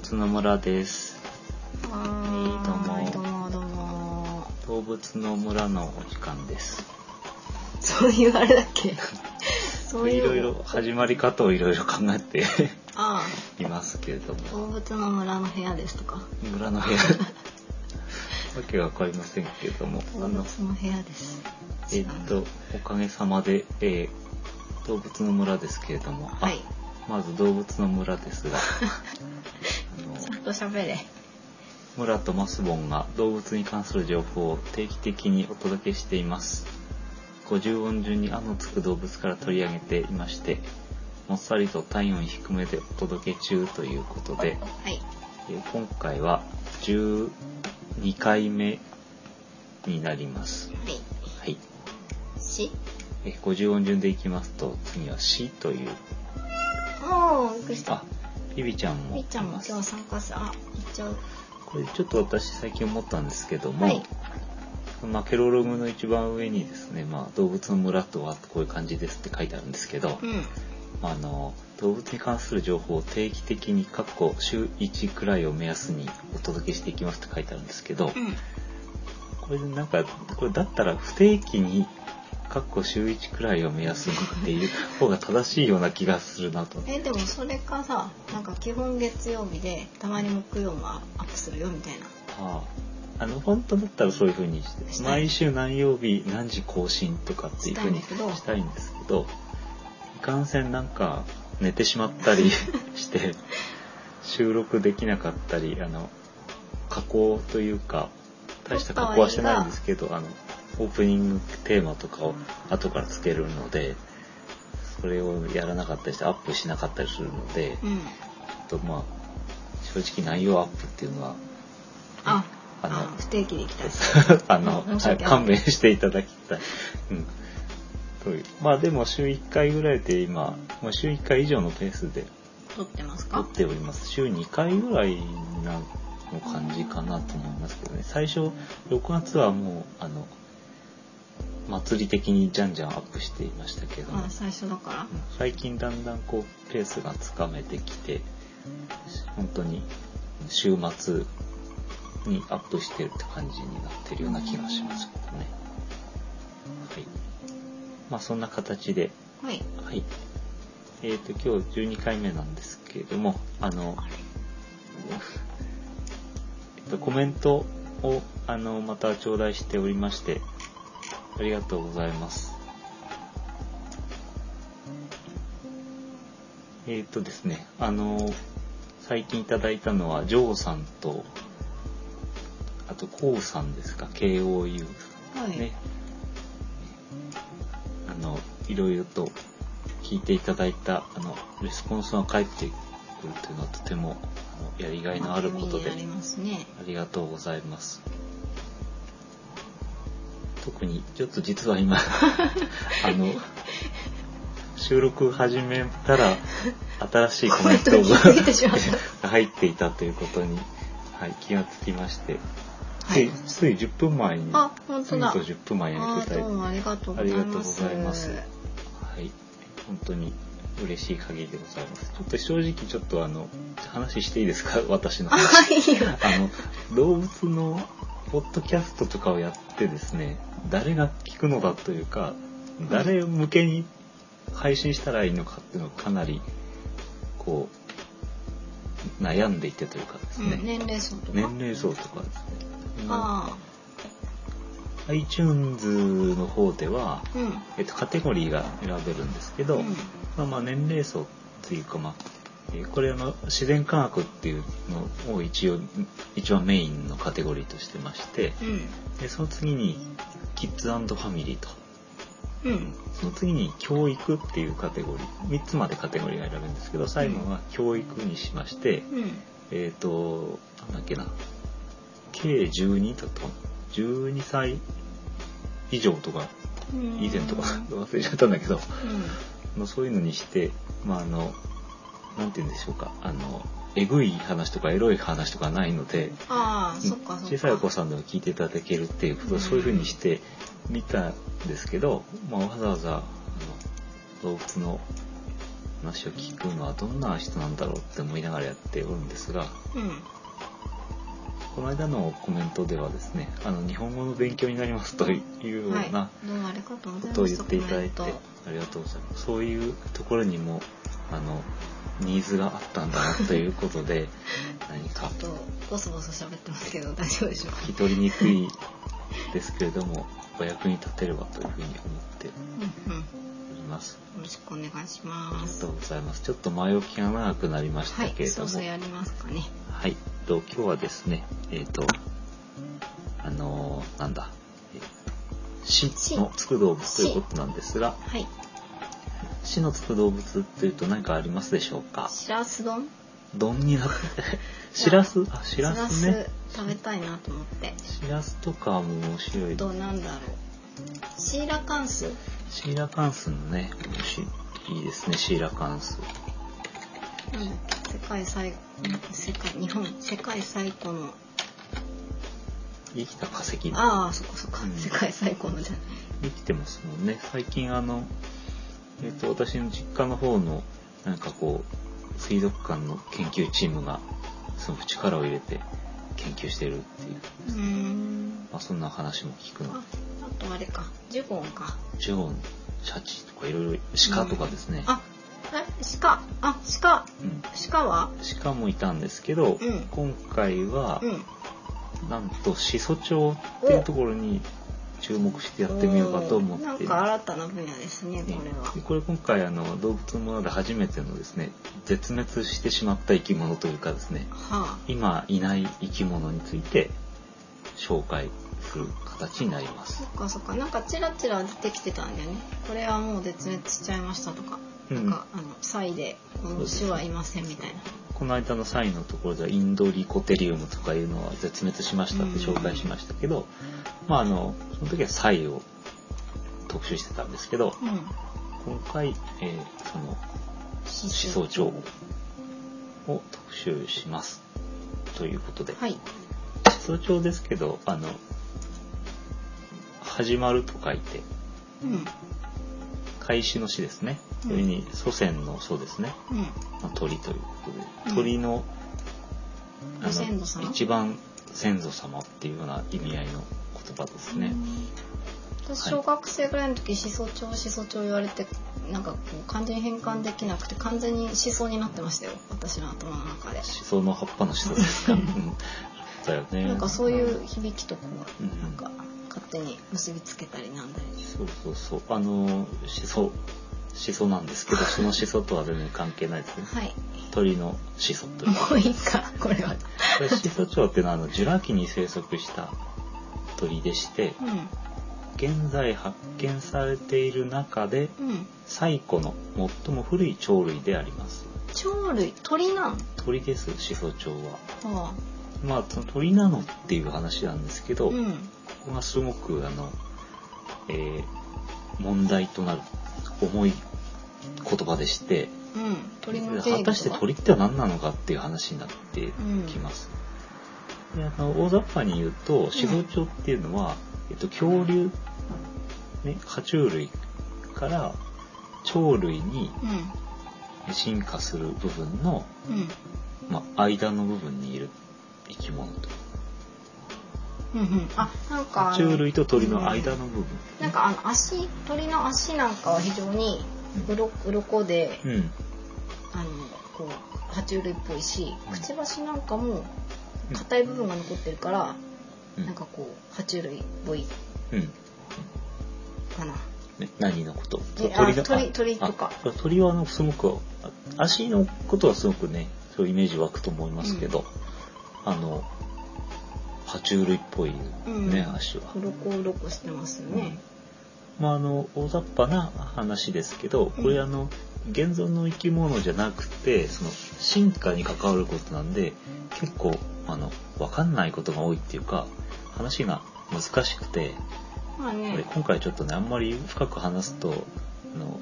物の村です。ははいどうもどうもどうも。動物の村のお時間です。そういうあれだっけ？そういう。いろいろ始まり方をいろいろ考えてあいますけれどもあ、、動物の村の部屋ですとか。村の部屋、わけがわかりませんけれども、動物の部屋です。えっと、おかげさまで、えー動物の村ですけれども、あはい。まず動物の村ですが、と喋れ。村とマスボンが動物に関する情報を定期的にお届けしています。50音順に「あ」のつく動物から取り上げていまして、もっさりと体温低めでお届け中ということで、はい。えー今回は12回目になります。はい。はい。し。えー50音順でいきますと、次は「し」という、おー、びっくりしあた。、ビビちゃんもみっちゃんも今日参加する。あ、行っちゃう。これちょっと私最近思ったんですけども、はい。まあ、ケロログの一番上にですね、まあ、動物の村とはこういう感じですって書いてあるんですけど、うん。まあ、あの動物に関する情報を定期的に過去週1くらいを目安にお届けしていきますって書いてあるんですけど、うん。これなんかこれだったら不定期に過去週1くらいを目安にっていう方が正しいような気がするなと。え、でもそれかさ、なんか基本月曜日で、たまに木曜もアップするよみたいな。あああの本当だったらそういう風にして毎週何曜日何時更新とかっていう風にしたいんだけどしたいんですけどいかんせんなんか寝てしまったり して収録できなかったりあの加工というか大した加工はしてないんですけどあのオープニングテーマとかを後からつけるのでそれをやらなかったりしてアップしなかったりするので、うん。とまあ正直内容アップっていうのはあ、あのあ不定期で行きたい。あの、勘弁していただきたい。うん。というまあでも週1回ぐらいで今、もう週1回以上のペースで撮ってます撮かっております。週2回ぐらいなの感じかなと思いますけどね。最初、6月はもう、あの、祭り的にじゃんじゃんアップしていましたけど。も、あ最初だから。うん。最近だんだんこうペースがつかめてきて本当に週末にアップしてるって感じになってるような気がしますけどね。はい。まあそんな形で。はい。はい。えっ、と今日12回目なんですけれどもあのえっとコメントをあのまた頂戴しておりましてありがとうございます。えっ、とですねあの最近いただいたのはジョーさんとあとコウさんですか KOU さんはい、ね、あのいろいろと聞いていただいたあのレスポンスが返ってくるというのはとてもあのやりがいのあることでありがとうございます特にちょっと実は今 あの収録始めたら新しいコメントが入っていたということに、はい、気がつきまして、はい。ついつい10分前にあ本当だ。ついと10分前にやありがとうごあざいりがとうごますざいます。はい、本当に嬉しい限りでございます。ちょっと正直ちょっとあの話していいですか、私のあ話。あの動物のポッドキャストとかをやってですね、誰が聞くのだというか、誰向けに配信したらいいのかっていうのをかなりこう悩んでいてというかですね、うん、年齢層とか、年齢層とかですね。あ iTunes の方では、あうん。えっと、カテゴリーが選べるんですけど、うん。まあ、まあ年齢層っていうか、まあえーこれあの自然科学っていうのを一応一番メインのカテゴリーとしてましてうん。でその次にキッズファミリーと。うん。その次に教育っていうカテゴリー3つまでカテゴリーが選べるんですけど最後は教育にしまして、うん。えっ、となんだっけな計12だと12歳以上とかうん。以前とか忘れちゃったんだけど、うん。まあ、そういうのにして、まあ、あの、なんて言うんでしょうか、あの、えぐい話とかエロい話とかないので、ああそっかそっか。小さいお子さんでも聞いていただけるっていうことうん。そういうふうにしてみたんですけど、まあ、わざわざ動物の話を聞くのはどんな人なんだろうって思いながらやっておるんですがうん。この間のコメントではですねあの日本語の勉強になりますというようはい。なことを言っていただいてありがとうございます。そういうところにもあのニーズがあったんだなということで 何か。ちょっとボソボソ喋ってますけど大丈夫でしょうか？聞き取りにくいですけれどもお役に立てればというふうに思ってうんうん。よおりますろしくお願いしあます。りがとうございます。ちょっと前置きが長くなりましはいたけれども、そうそうやりますかね。はい。と今日はですね、えっ、と、あのーなんだ、えー死のつく動物ということなんですが、はい死のつく動物っていうと何かありますでしょうか？しらす丼？丼になって、しらす、あ、しらすね。食べたいなと思って。しらすとかも面白い。どうなんだろう。シーラカンス。シーラカンスのね、面白い。いいですね、シーラカンス。世界最世界日本。世界最古の。生きた化石。ああそこそこ、うん。世界最古のじゃない。生きてますもんね。最近あのえっ、と私の実家の方のなんかこう水族館の研究チームがその力を入れて研究してるっていう、うーん。まあ、そんな話も聞くの。ああとあれか。ジュゴンか。ジョンシャチとかいろいろ鹿とかですね、あえ鹿。あ鹿。うん。鹿は？鹿もいたんですけど、うん。今回はうん。なんと始祖鳥っていうところに注目してやってみようかと思って。なんか新たな分野ですねこれは。でこれ今回あの動物のもので初めてのですね絶滅してしまった生き物というかですねはあ。今いない生き物について紹介する形になります。そっかそっかなんかチラチラ出てきてたんだよね。これはもう絶滅しちゃいましたとか、うんなんかあのサイでこの種はいませんみたいな。この間のサインのところではインドリコテリウムとかいうのは絶滅しましたって紹介しましたけど、まああのその時はサイを特集してたんですけどうん。今回、えーその始始祖鳥を特集しますということで、はい。始祖鳥ですけどあの始まると書いてうん開始の死ですね。うん。それに祖先の祖ですね。うん。まあ、鳥ということで、うん。鳥の,、ご先祖様？一番先祖様っていうような意味合いの言葉ですね。私小学生ぐらいの時思想帳思想帳言われてなんかこう漢字に変換できなくて完全に思想になってましたよ。私の頭の中で、シソの葉っぱのシソですか？うん。だよね。なんかそういう響きとこううんなん。か勝手に結びつけたりなんだり。そうそうそう。あのシソシソなんですけど、そのシソとは全然関係ないですね。はい。鳥のシソという。もういいかこれは。これシソチョウっていうのはあのジュラ紀に生息した鳥でして、うん現在発見されている中でうん。最古の最も古い鳥類であります。鳥類？鳥なん？鳥ですシソチョウは。はまあその鳥なのっていう話なんですけど、こうん。こがすごくあの、えー問題となる重い言葉でしてうん。果たしては鳥っては何なのかっていう話になってきます、であの大雑把に言うと始祖鳥っていうのは、えっと、恐竜、ね、爬虫類から鳥類に進化する部分の、うんうん。まあ、間の部分にいる生き物と。うんうん。あなんかあ爬の虫類と鳥の間の部分、なんかあの足鳥の足なんかは非常にうろ鱗でうん。あのこう爬虫類っぽいしうん。くちばしなんかも硬い部分が残ってるから、うん。なんかこう爬虫類っぽいうん。かな。ね、何のこと？え鳥鳥あ鳥とか。あ鳥はあのすごくあ足のことはすごくねそういうイメージ湧くと思いますけど、あの爬虫類っぽいね、うん。足は。鱗鱗してますよね。まあ、あの大雑把な話ですけどこれうんあの現存の生き物じゃなくてその進化に関わることなんで結構あの分かんないことが多いっていうか話が難しくてまあね、今回ちょっとねあんまり深く話すとあの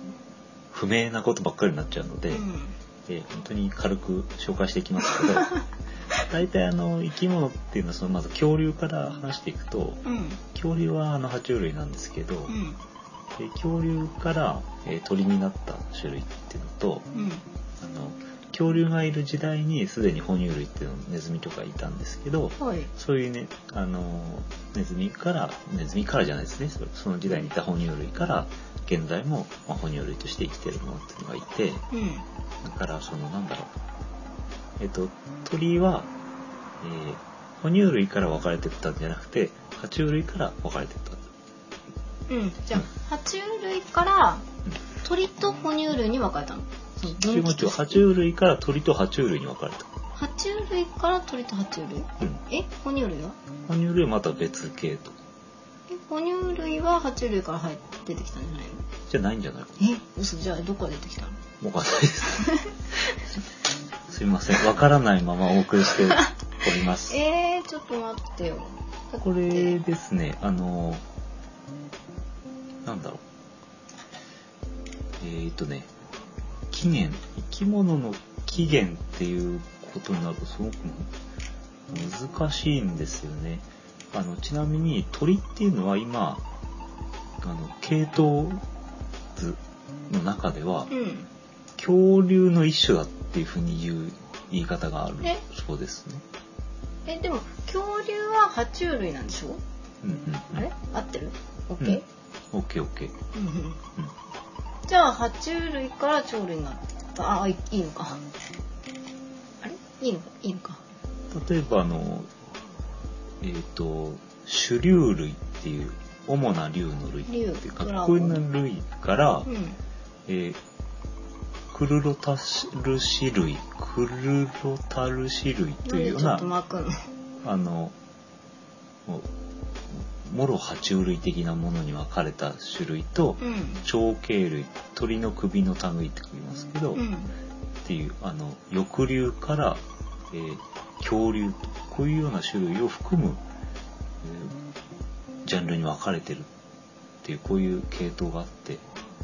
不明なことばっかりになっちゃうので、うんえ本当に軽く紹介していきますけど 大体あの生き物っていうのはそのまず恐竜から話していくとうん。恐竜はあの爬虫類なんですけど、うん。で恐竜から、えー鳥になった種類っていうのとうん。あの恐竜がいる時代にすでに哺乳類っていうのネズミとかいたんですけどはい。そういうねあのネズミからネズミからじゃないですね。そその時代にいた哺乳類から現在も、まあ、哺乳類として生きてるものっていうのがいてうん。だからそのなんだろう。えっと鳥は、えー哺乳類から分かれてったんじゃなくて爬虫類から分かれてったうん。じゃあ爬虫類から鳥と哺乳類に分かれたの？その違う違う分岐として爬虫類から鳥と爬虫類に分かれた、爬虫類から鳥と爬虫類？うん、え？哺乳類は？哺乳類はまた別系と。え？哺乳類は爬虫類から入って出てきたんじゃないの？じゃないんじゃないかえ？嘘じゃあどこから出てきたの？わかんないです。すいません。わからないままお送りしております。えー、ちょっと待ってよ。だってこれですね、あの、なんだろう。えー、とね、起源、生き物の起源っていうことになるとすごく難しいんですよね。あの、ちなみに鳥っていうのは今、あの、系統図の中では、うん。恐竜の一種だっていうふうに言う言い方があるえ？そうですね。えでも恐竜は爬虫類なんでしょ？うんうんうん、あれ？合ってる？オッうん。ケオッケーオッケー。ー。うんうん。うんじゃあ爬虫類から鳥類になったあいいいのか。あれ？いいの？かいいのか。例えばあのえっ、と種竜類っていう主な竜の類っていうか竜こういう類から、うん。えークルロタルシ類クルロタルシ類というようななんでちょっと巻くの。あのもろ爬虫類的なものに分かれた種類と、うん。長頸類鳥の首の類って言いますけど、っうん。ていうあの翼竜から、えー恐竜とこういうような種類を含む、えージャンルに分かれてるっていうこういう系統があって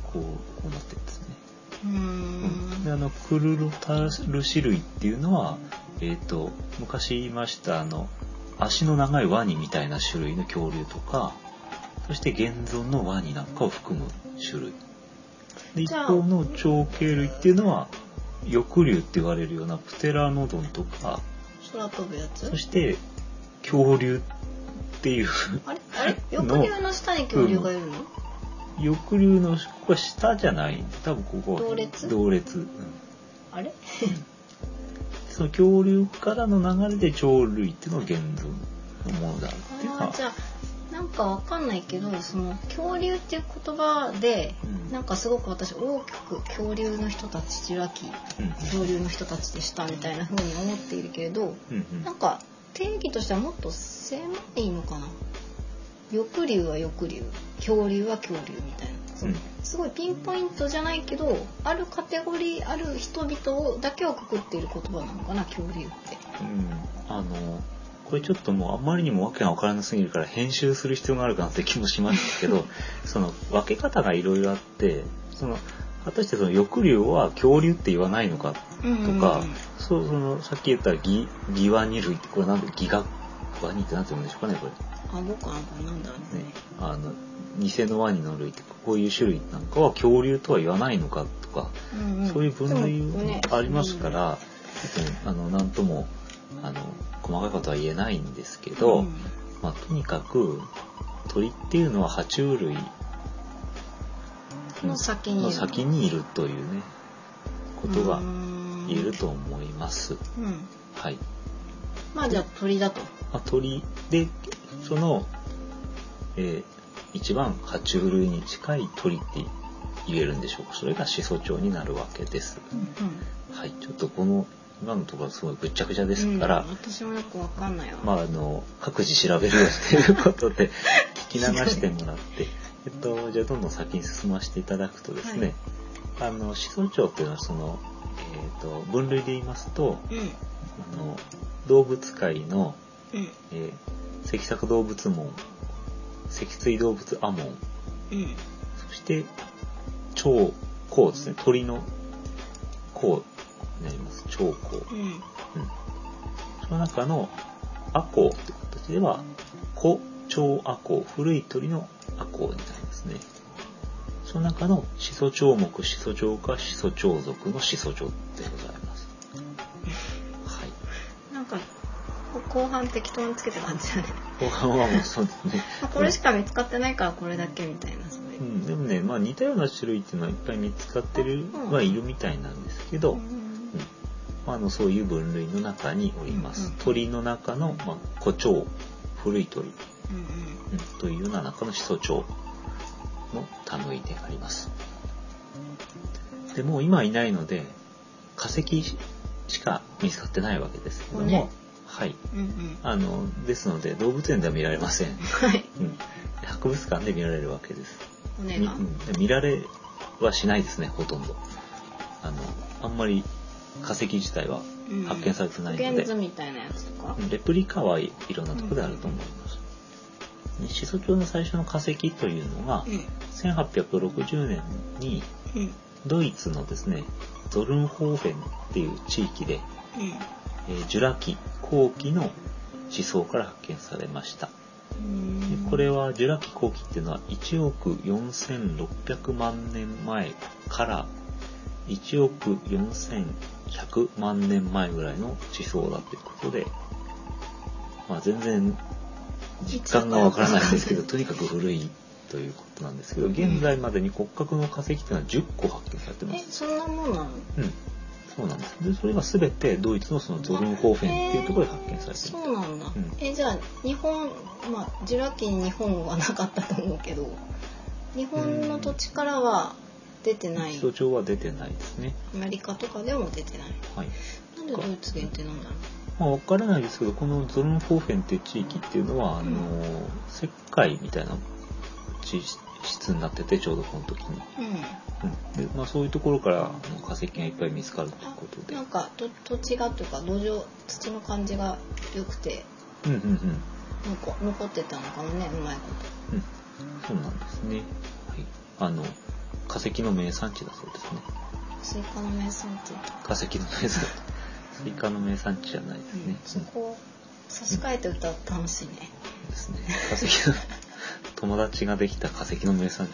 こうこうなってるんですね。うん。ん。であのクルロタルシ類っていうのは、えー、と昔言いましたあの足の長いワニみたいな種類の恐竜とかそして現存のワニなんかを含む種類。で一方の長頸類っていうのは翼竜って言われるようなプテラノドンとか。空飛ぶやつ？そして恐竜っていうあれ？あれ？翼竜の下に恐竜がいるの、翼竜のここは下じゃない。多分ここは同列？同列、うん。あれ？その恐竜からの流れで鳥類っていうのが現存のものであるっていうのなんかわかんないけどその恐竜っていう言葉で、うん。なんかすごく私大きく恐竜の人たちちらきうん。恐竜の人たちでしたみたいな風に思っているけれどうんうん。なんか定義としてはもっと狭いのかな。翼竜は翼竜恐竜は恐竜みたいなそのうんすごいピンポイントじゃないけどあるカテゴリーある人々をだけをくくっている言葉なのかな恐竜って。うんあのこれちょっともうあまりにもわけが分からなすぎるから編集する必要があるかなって気もしましたけど その分け方がいろいろあってその果たしてその翼竜は恐竜って言わないのかうんうんうんとか、そうそのさっき言ったギギワニ類ってこれなんでギガワニってなんて言うんでしょうかねこれ。あどうかなこれなんだろうねね、あの偽のワニの類ってこういう種類なんかは恐竜とは言わないのかとか、うんん。そういう分類ありますから、ちょっとあのなんともあの細かいことは言えないんですけど、うん。まあ、とにかく鳥っていうのは爬虫類の先にいる。の先にいるというねことがうん。言えると思います。うん。はい。まあじゃあ鳥だと。まあ、鳥でその、えー一番爬虫類に近い鳥って言えるんでしょうか？それが始祖鳥になるわけです。はい、ちょっとこの今のところすごいぐっちゃぐちゃですから、うん私もよくわかんないわ、まああの各自調べるよっていうことで 聞き流してもらって、えっとじゃあどんどん先に進ませていただくとですね、あの始祖鳥っていうのはそのえっ、と分類で言いますとうん。あの動物界のうん。えー、脊索動物門脊椎動物アモンうん。そして超甲ですね。鳥の甲になります。超甲、うん。うん、その中のアコウという形では古超アコウ古い鳥のアコウになりますね。その中の始祖鳥目、始祖鳥科、始祖鳥属の始祖鳥でございます。はい。後半適当につけて感じだね。後半はもうそうですね。まあこれしか見つかってないからこれだけみたいなそういうう。ん、でもね、まあ似たような種類っていうのはいっぱい見つかってるうんはいるみたいなんですけど、ううんんあのそういう分類の中におります。うん鳥の中の、まあ、古鳥、古い鳥、うんうんうん、というような中の始祖鳥の類であります。でもう今いないので化石しか見つかってないわけですけども、骨はい。うんうん。あの、ですので動物園では見られません。はい。うん、博物館で見られるわけです。み骨がうん。見られはしないですね、ほとんど。あの、あんまり化石自体はうん。発見されてないの現で、図みたいなやつとか？レプリカはいいろんなところであると思います。で始祖鳥の最初の化石というのが、うん。1860年にうん。ドイツのですね、ゾルンホーフェンっていう地域で、えージュラ紀後期の地層から発見されました。これはジュラ紀後期っていうのは1億4600万年前から1億4100万年前ぐらいの地層だということで、まあ、全然実感がわからないんですけどとにかく古いということなんですけど現在までに骨格の化石っていうのは10個発見されてます。えそんなもんなの？うんそうなんです。で、それが全てドイツのそのゾルンホーフェンっていうところで発見されてる。そうなんだ、うんえじゃあ日本まあジュラ紀に日本はなかったと思うけど日本の土地からは出てない基礎帳は出てないですね。アメリカとかでも出てないはい。なんでドイツ限定なんだろまあ、わからないですけど、このゾルンホーフェンっていう地域っていうのは、あの、石灰みたいな地質になってて、ちょうどこの時に。ううん。で、まあそういうところから化石がいっぱい見つかるということで。うんなんかと土地がというか土壌土の感じが良くてうんうんうん。なんか残ってたのかもねうまいこうん。そうなんですね。はい。あの、化石の名産地だそうですね。とスイカの名産地化石の名産地。スイカの名産地じゃないですね。そこを差し替えて歌うと楽しいねうんですね。化石の、友達ができた化石の名産地。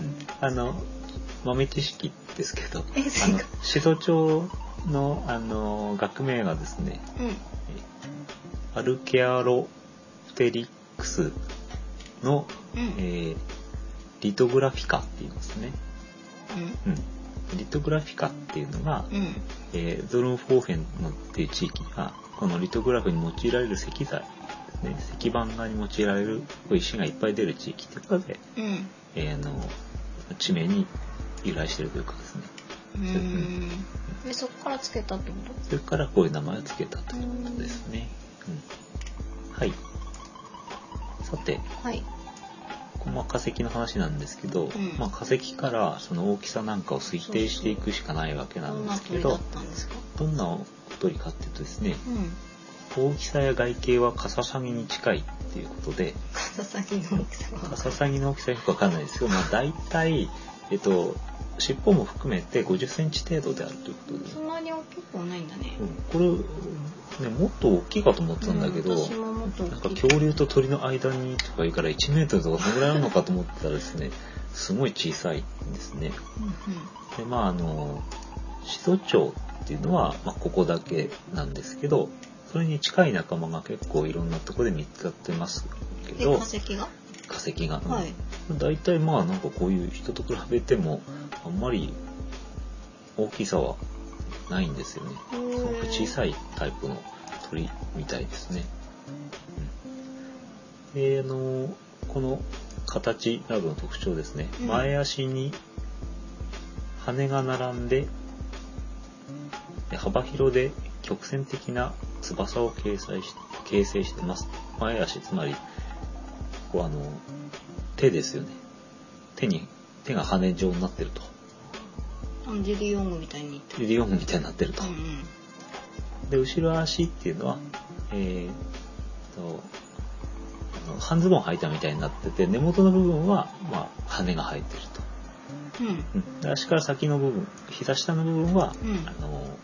うんあの、豆知識ですけど、えあの、始祖鳥の、あの、学名がですね、うんアルケオプテリックスの、うんえーリトグラフィカって言いますね。うんうん。リトグラフィカっていうのが、うんえーゾルンフォーフェンのっていう地域がこのリトグラフに用いられる石材石板画に用いられる石がいっぱい出る地域ということで、うん。えーあの地名に由来してるというかですね。うーん。でそこからつけたってこそれからこういう名前を付けたということですね、うん、はい。さてとはい。この化石の話なんですけど、ん。まあ、化石からその大きさなんかを推定していくしかないわけなどんんですけな鳥だどったんですか？どんな鳥かっていうとですねうん大きさや外形はカササギに近いっていうことで。カササギの大きさがカササギの大きさよくわかんないですけど、まあ、大体、えっと、尻尾も含めて50センチ程度であるということで、そんなに大きくはないんだね。うん、これ、ね、もっと大きいかと思ってたんだけど、うんなんか恐竜と鳥の間にとか言うから1メートルとかそのぐらいあるのかと思ってたらですね、すごい小さいんですね。うんで、まああの、始祖鳥っていうのは、まあ、ここだけなんですけど、それに近い仲間が結構いろんなところで見つかってますけど、化石が？化石が。はい大体まあなんかこういう人と比べてもあんまり大きさはないんですよね。すごく小さいタイプの鳥みたいですね。うんで、あの、この形などの特徴ですね。うん前足に羽が並んで、で幅広で曲線的な翼を形成し形成してます。前足、つまり、こうあの、手ですよね。手に、手が羽状になってると。ジュディ・オングみたいに言ってリリオングみたいになってるとう。んで、後ろ足っていうのは、えーと、あの半ズボン履いたみたいになってて、根元の部分は、まあ、羽が生えてると。うん足から先の部分、膝下の部分は、うんあの、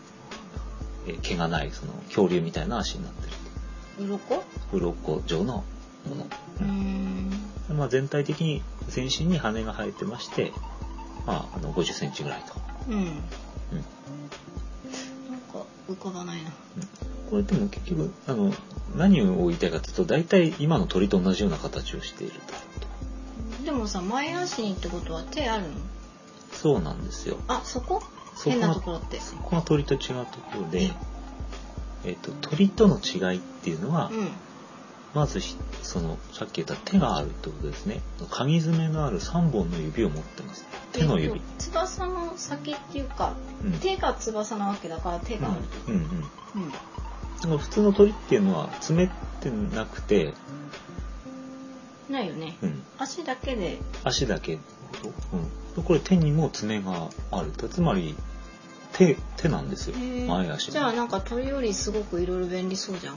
えー毛がない、その恐竜みたいな足になってる。鱗？と。鱗状のもの。うー。んまあ、全体的に全身に羽が生えてまして、まあ、あの50センチぐらいと。うん。なん。うんか浮かばないな。これでも結局あの何を言いたいかというと大体今の鳥と同じような形をしていると。でもさ前足にってことは手あるの？そうなんですよ。あそこ？変ながところって。そこが鳥と違うところで、えっと鳥との違いっていうのは、うん。まずひそのさっき言った手があるってことですね。鍵爪のある3本の指を持ってます。手の指。えっ、と翼の先っていうか、うん。手が翼なわけだから手があると。うんうんうん。でも普通の鳥っていうのは爪ってなくて、ないよね。うん、足だけで。足だけ、うん、これ手にも爪がある。とつまり手手なんですよ。前足じゃあなんか鳥よりすごくいろいろ便利そうじゃん。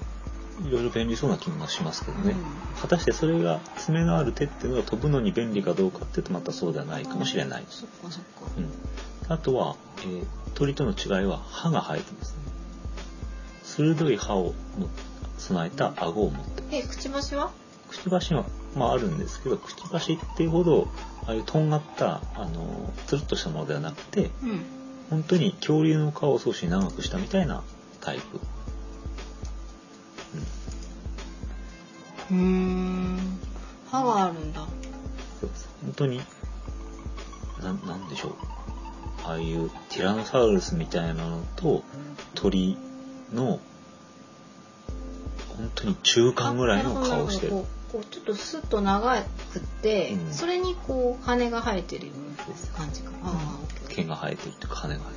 いろいろ便利そうな気がしますけどね、うん。果たしてそれが爪のある手っていうのが飛ぶのに便利かどうかっていうとまたそうではないかもしれない。です、そっかそっか。うん、あとは、えー鳥との違いは歯が生えてますね。鋭い歯をも備えた顎を持ってえくちばしは？くちばしは、まあ、あるんですけどくちばしっていうほどああいうとんがったあのつるっとしたものではなくてうん。本当に恐竜の皮を少し長くしたみたいなタイプ、うー。ん歯があるんだ。本当にななんでしょう。ああいうティラノサウルスみたいなのと鳥の本当に中間ぐらいの顔をしてるこうちょっとスッと長くって、うん。それにこう羽が生えてるような感じかああオッケー。オッケ毛が生えてるというか羽が。生え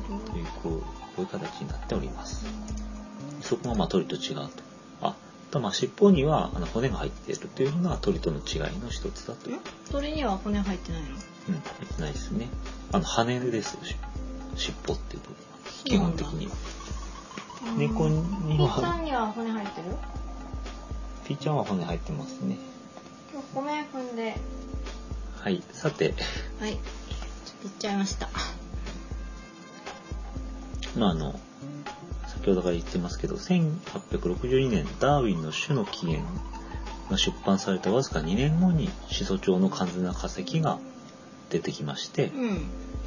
てるというこうこういう形になっております。そこがまあ鳥と違うと。ああとまあ尻尾にはあの骨が入っているというのが鳥との違いの一つだと。鳥には骨入ってないの？うん、入ってないですね。あの羽ですし尻尾っていうところが。基本的には。猫には。んには骨入ってる？ピーちゃんは骨入ってますね。今日米踏んで。はいさて。はいちょっと言っちゃいました。まああの先ほどから言ってますけど1862年ダーウィンの種の起源が出版されたわずか2年後に始祖鳥の完全な化石が出てきましてうん。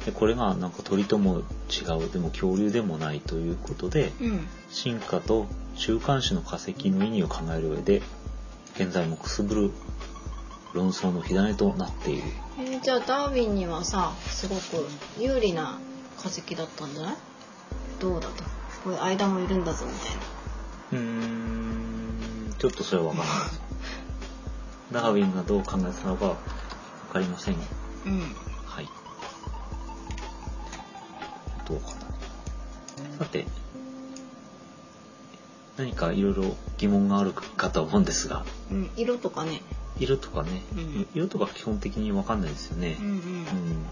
でこれがなんか鳥とも違うでも恐竜でもないということでうん。進化と週刊種の化石の意味を考える上で現在もくすぶる論争の火種となっている。えーじゃあダーウィンにはさすごく有利な化石だったんじゃない？どうだと？こういう間もいるんだぞみたいな。うーんちょっとそれは分からない。ダーウィンがどう考えてたのか分かりませんうん。はい。どうかな。さて何かいろいろ疑問があるかと思うんですが。うん、色とかね、色とかね、うん。色とか基本的に分かんないですよね。うんうん。うん。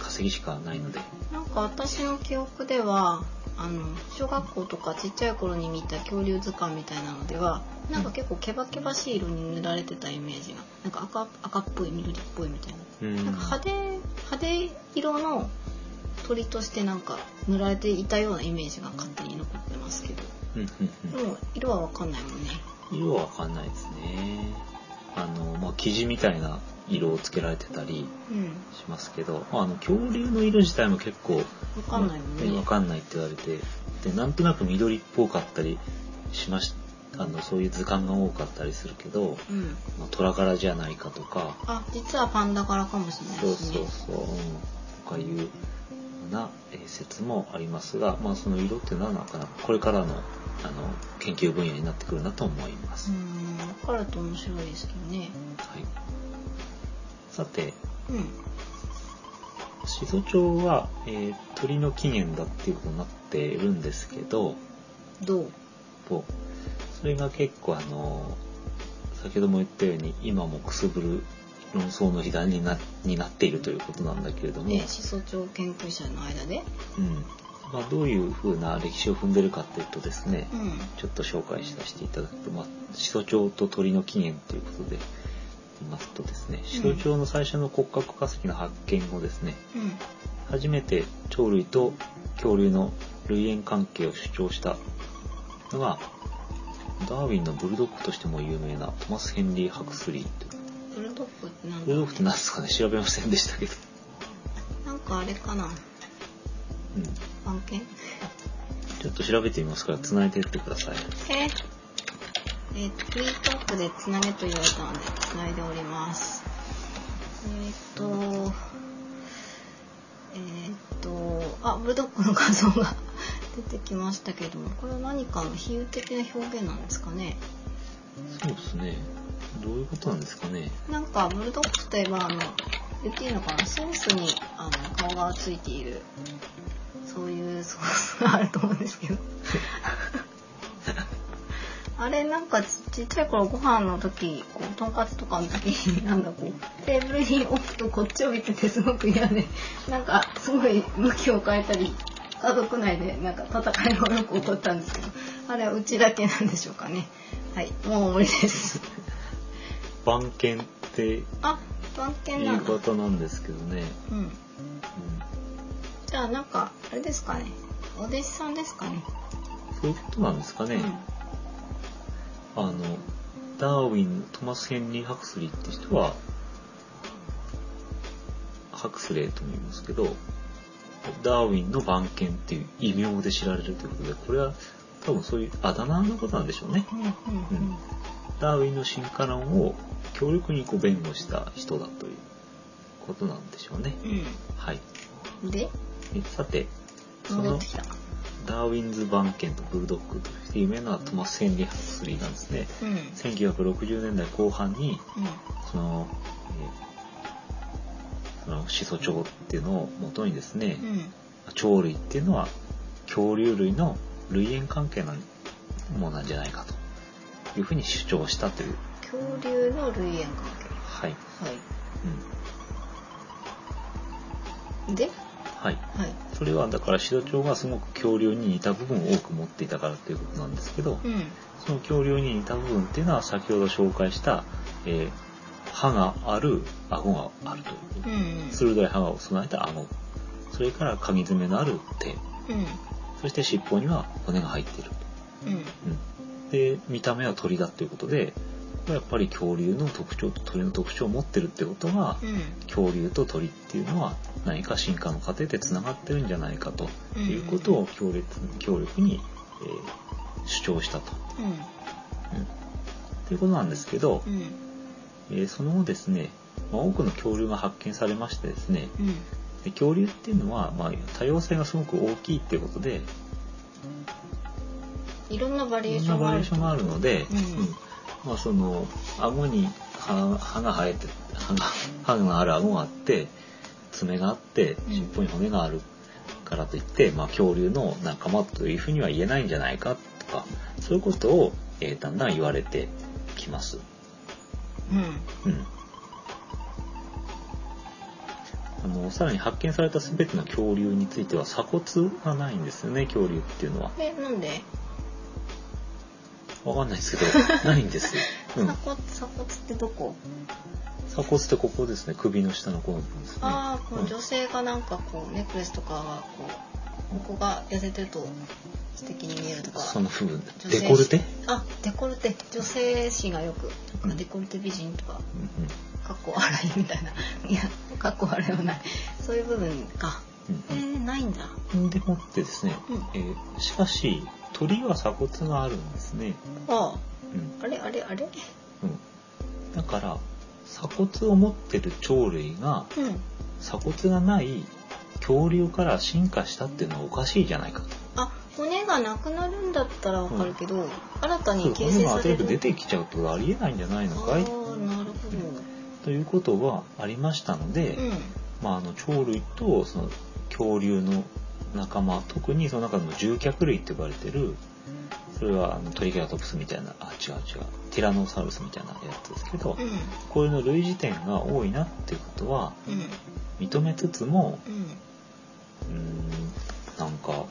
化石しかないので。なんか私の記憶ではあの小学校とかちっちゃい頃に見た恐竜図鑑みたいなのではなんか結構ケバケバしい色に塗られてたイメージがなんか赤赤っぽい緑っぽいみたいな,、うん。なんか派手派手色の鳥としてなんか塗られていたようなイメージが勝手に残ってますけど。うんうんでも色はわかんないもんね。うん色は分かんないですね。あのまあ生地みたいな色をつけられてたりうん。しますけど、まあ、あの恐竜の色自体も結構わかんないもんね。わかんないって言われてでなんとなく緑っぽかったりしましあのそういう図鑑が多かったりするけど、うん。まあ、虎柄じゃないかとかあ実はパンダ柄かもしれないそうですねそうそう、うん、とかいうな、えー説もありますが、まあ、その色っていうのはなかなかこれからのあの研究分野になってくるなと思います。うん。分かると面白いですけどね。はい、さてうん始祖鳥は、えー鳥の起源だっていうことになっているんですけどどう？とそれが結構あの先ほども言ったように今もくすぶる論争の火種になになっているということなんだけれども、ね、始祖鳥研究者の間で？うんまあ、どういうふうな歴史を踏んでるかっていうとですね、うん。ちょっと紹介させていただくと、まあ、始祖鳥と鳥の起源ということで言いますとですね始祖鳥の最初の骨格化石の発見後ですね、うん。初めて鳥類と恐竜の類縁関係を主張したのがダーウィンのブルドッグとしても有名なトマス・ヘンリー・ハクスリーとブルドッグってなんだ？ブルドッグって何ですかね？調べませんでしたけど、なんかあれかな？うん、番犬ちょっと調べてみますから繋いでいってください。え？えー、フリートークでつなげと言われたのでつないでおります。えー、っとえー、っとあブルドッグの画像が 出てきましたけどもこれは何かの比喩的な表現なんですかね。そうですね。どういうことなんですかね。なんかブルドッグといえばあの言っていいのかな。ソースにあの顔がついている。そういうソースがあると思うんですけど あれなんかちちっちゃい頃ご飯の時こうとんかつとかの時に なんだこうテーブルに置くとこっちを見ててすごく嫌で なんかすごい向きを変えたり家族内でなんか戦いがよく起こったんですけどあれはうちだけなんでしょうかね。はいもう無理です。番犬ってあ番犬いうなんだ。ことなんですけどね、うん。うん。じゃあなんかあれですかね。お弟子さんですかね、そういうことなんですかね、あのダーウィントマス・ヘンリー・ハクスリーって人はハクスレーとも言いますけどダーウィンの番犬っていう異名で知られるということでこれは多分そういうあだ名のことなんでしょうね。うんダーウィンの進化論を強力にこう弁護した人だということなんでしょうね。はい。うんで？えさてそのダーウィンズ番犬とブルドッグとして有名なトマス・ヘンリー・ハクスリーなんですね。うん。うん1960年代後半にその,、えーその始祖鳥っていうのを元にですね、うん。鳥類っていうのは恐竜類の類縁関係のものなんじゃないかというふうに主張したという。恐竜の類縁関はい、係はうん、いで？はい。はいそれはだから始祖鳥がすごく恐竜に似た部分を多く持っていたからということなんですけど、うん。その恐竜に似た部分っていうのは先ほど紹介した、えー歯がある顎があるといううん。鋭い歯を備えた顎。それから鍵爪のある手。うん。そして尻尾には骨が入っている、うん。うん、で見た目は鳥だということでやっぱり恐竜の特徴と鳥の特徴を持ってるってことはうん。恐竜と鳥っていうのは何か進化の過程でつながってるんじゃないかということを強烈強力に、えー主張したと、うん。うん、ということなんですけど、うん。えーその後ですね、まあ、多くの恐竜が発見されましてですねうん。で恐竜っていうのは、まあ、多様性がすごく大きいっていうことでいろんなバリエーいろんなションがある。バリエーションがあるので、うんまあその顎に歯歯が生えて歯が歯がある顎があって爪があってうん尻尾に骨があるからといって、まあ、恐竜の仲間というふうには言えないんじゃないかとかそういうことを、えーだんだん言われてきます。うんうんあのさらに発見された全ての恐竜については鎖骨がないんですよね恐竜っていうのは。えなんで？わかんないですけど ないんです。うん。鎖骨鎖骨ってどこ？鎖骨ってここですね。首の下のこの部分ですね。ああこううん。女性がなんかこうネックレスとかがこうここが痩せてると素敵に見えるとか。その部分。デコルテ、あデコルテ。女性誌がよく。デコルテ美人とか。うんうん。かっこ笑いみたいな。いやかっこ笑いはない。そういう部分か。えー、ないんだ。うん、でもってですね、うん。えーしかし鳥は鎖骨があるんですね、あうん。ああれあれあれ？うん、だから鎖骨を持ってる鳥類がうん。鎖骨がない恐竜から進化したっていうのはおかしいじゃないかと。あ骨がなくなるんだったらわかるけど、新たそうに形骨が全部成される？出てきちゃうとありえないんじゃないのかい？あーなるほということがありましたので、どうん。まあ、あの鳥類とその恐竜の仲間特にその中でも獣脚類って呼ばれてるそれはあのトリケラトプスみたいなあ違う違うティラノサウルスみたいなやつですけど、うん。これの類似点が多いなっていうことはうん。認めつつもうん。うーんなんか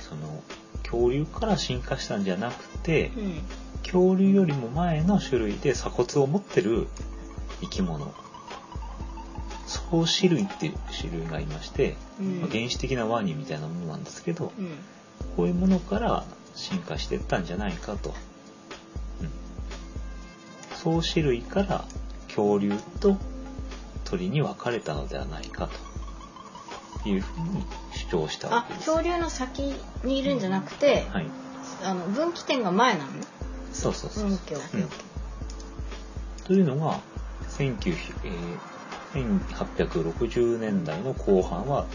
その恐竜から進化したんじゃなくてうん。恐竜よりも前の種類で鎖骨を持ってる生き物草子類っていう種類がいまして、うんまあ原始的なワニみたいなものなんですけどうんこういうものから進化していったんじゃないかと。うん、総種類から恐竜と鳥に分かれたのではないかというふうに主張したわあけです。恐竜の先にいるんじゃなくて、はい。あの分岐点が前なの？ね。そうそうそううん、というのが、1900えー1860年代の後半は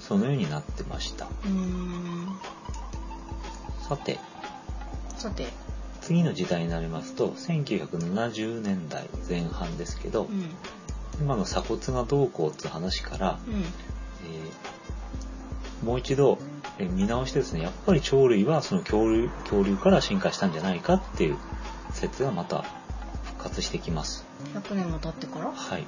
そのようになってました。さて、さて、次の時代になりますと、1970年代前半ですけどう、ん今の鎖骨がどうこうっていう話から、うんえーもう一度、えー見直してですね、やっぱり鳥類はその恐竜恐竜から進化したんじゃないかっていう説がまた復活してきます。100年も経ってから？はい。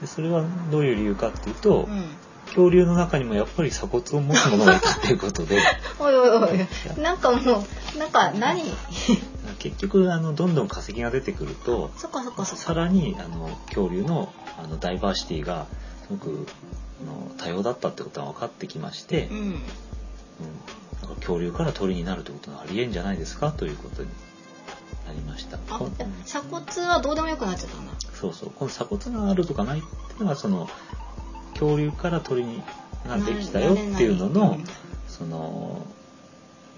でそれはどういう理由かっていうと、うん。恐竜の中にもやっぱり鎖骨を持つものがいたっていうことで、おいおいおい、なんかもう、なんか何？結局あのどんどん化石が出てくると、そっかそっかそっさか。らにあの恐竜のあのダイバーシティがすごくあの多様だったってことが分かってきまして、うん。うん、なんか恐竜から鳥になるってことがありえんじゃないですか？ということになりました。鎖骨はどうでもよくなっちゃったんだ。そうそう。この鎖骨があるとかないっていうのがその恐竜から鳥にができたよっていうのの、その、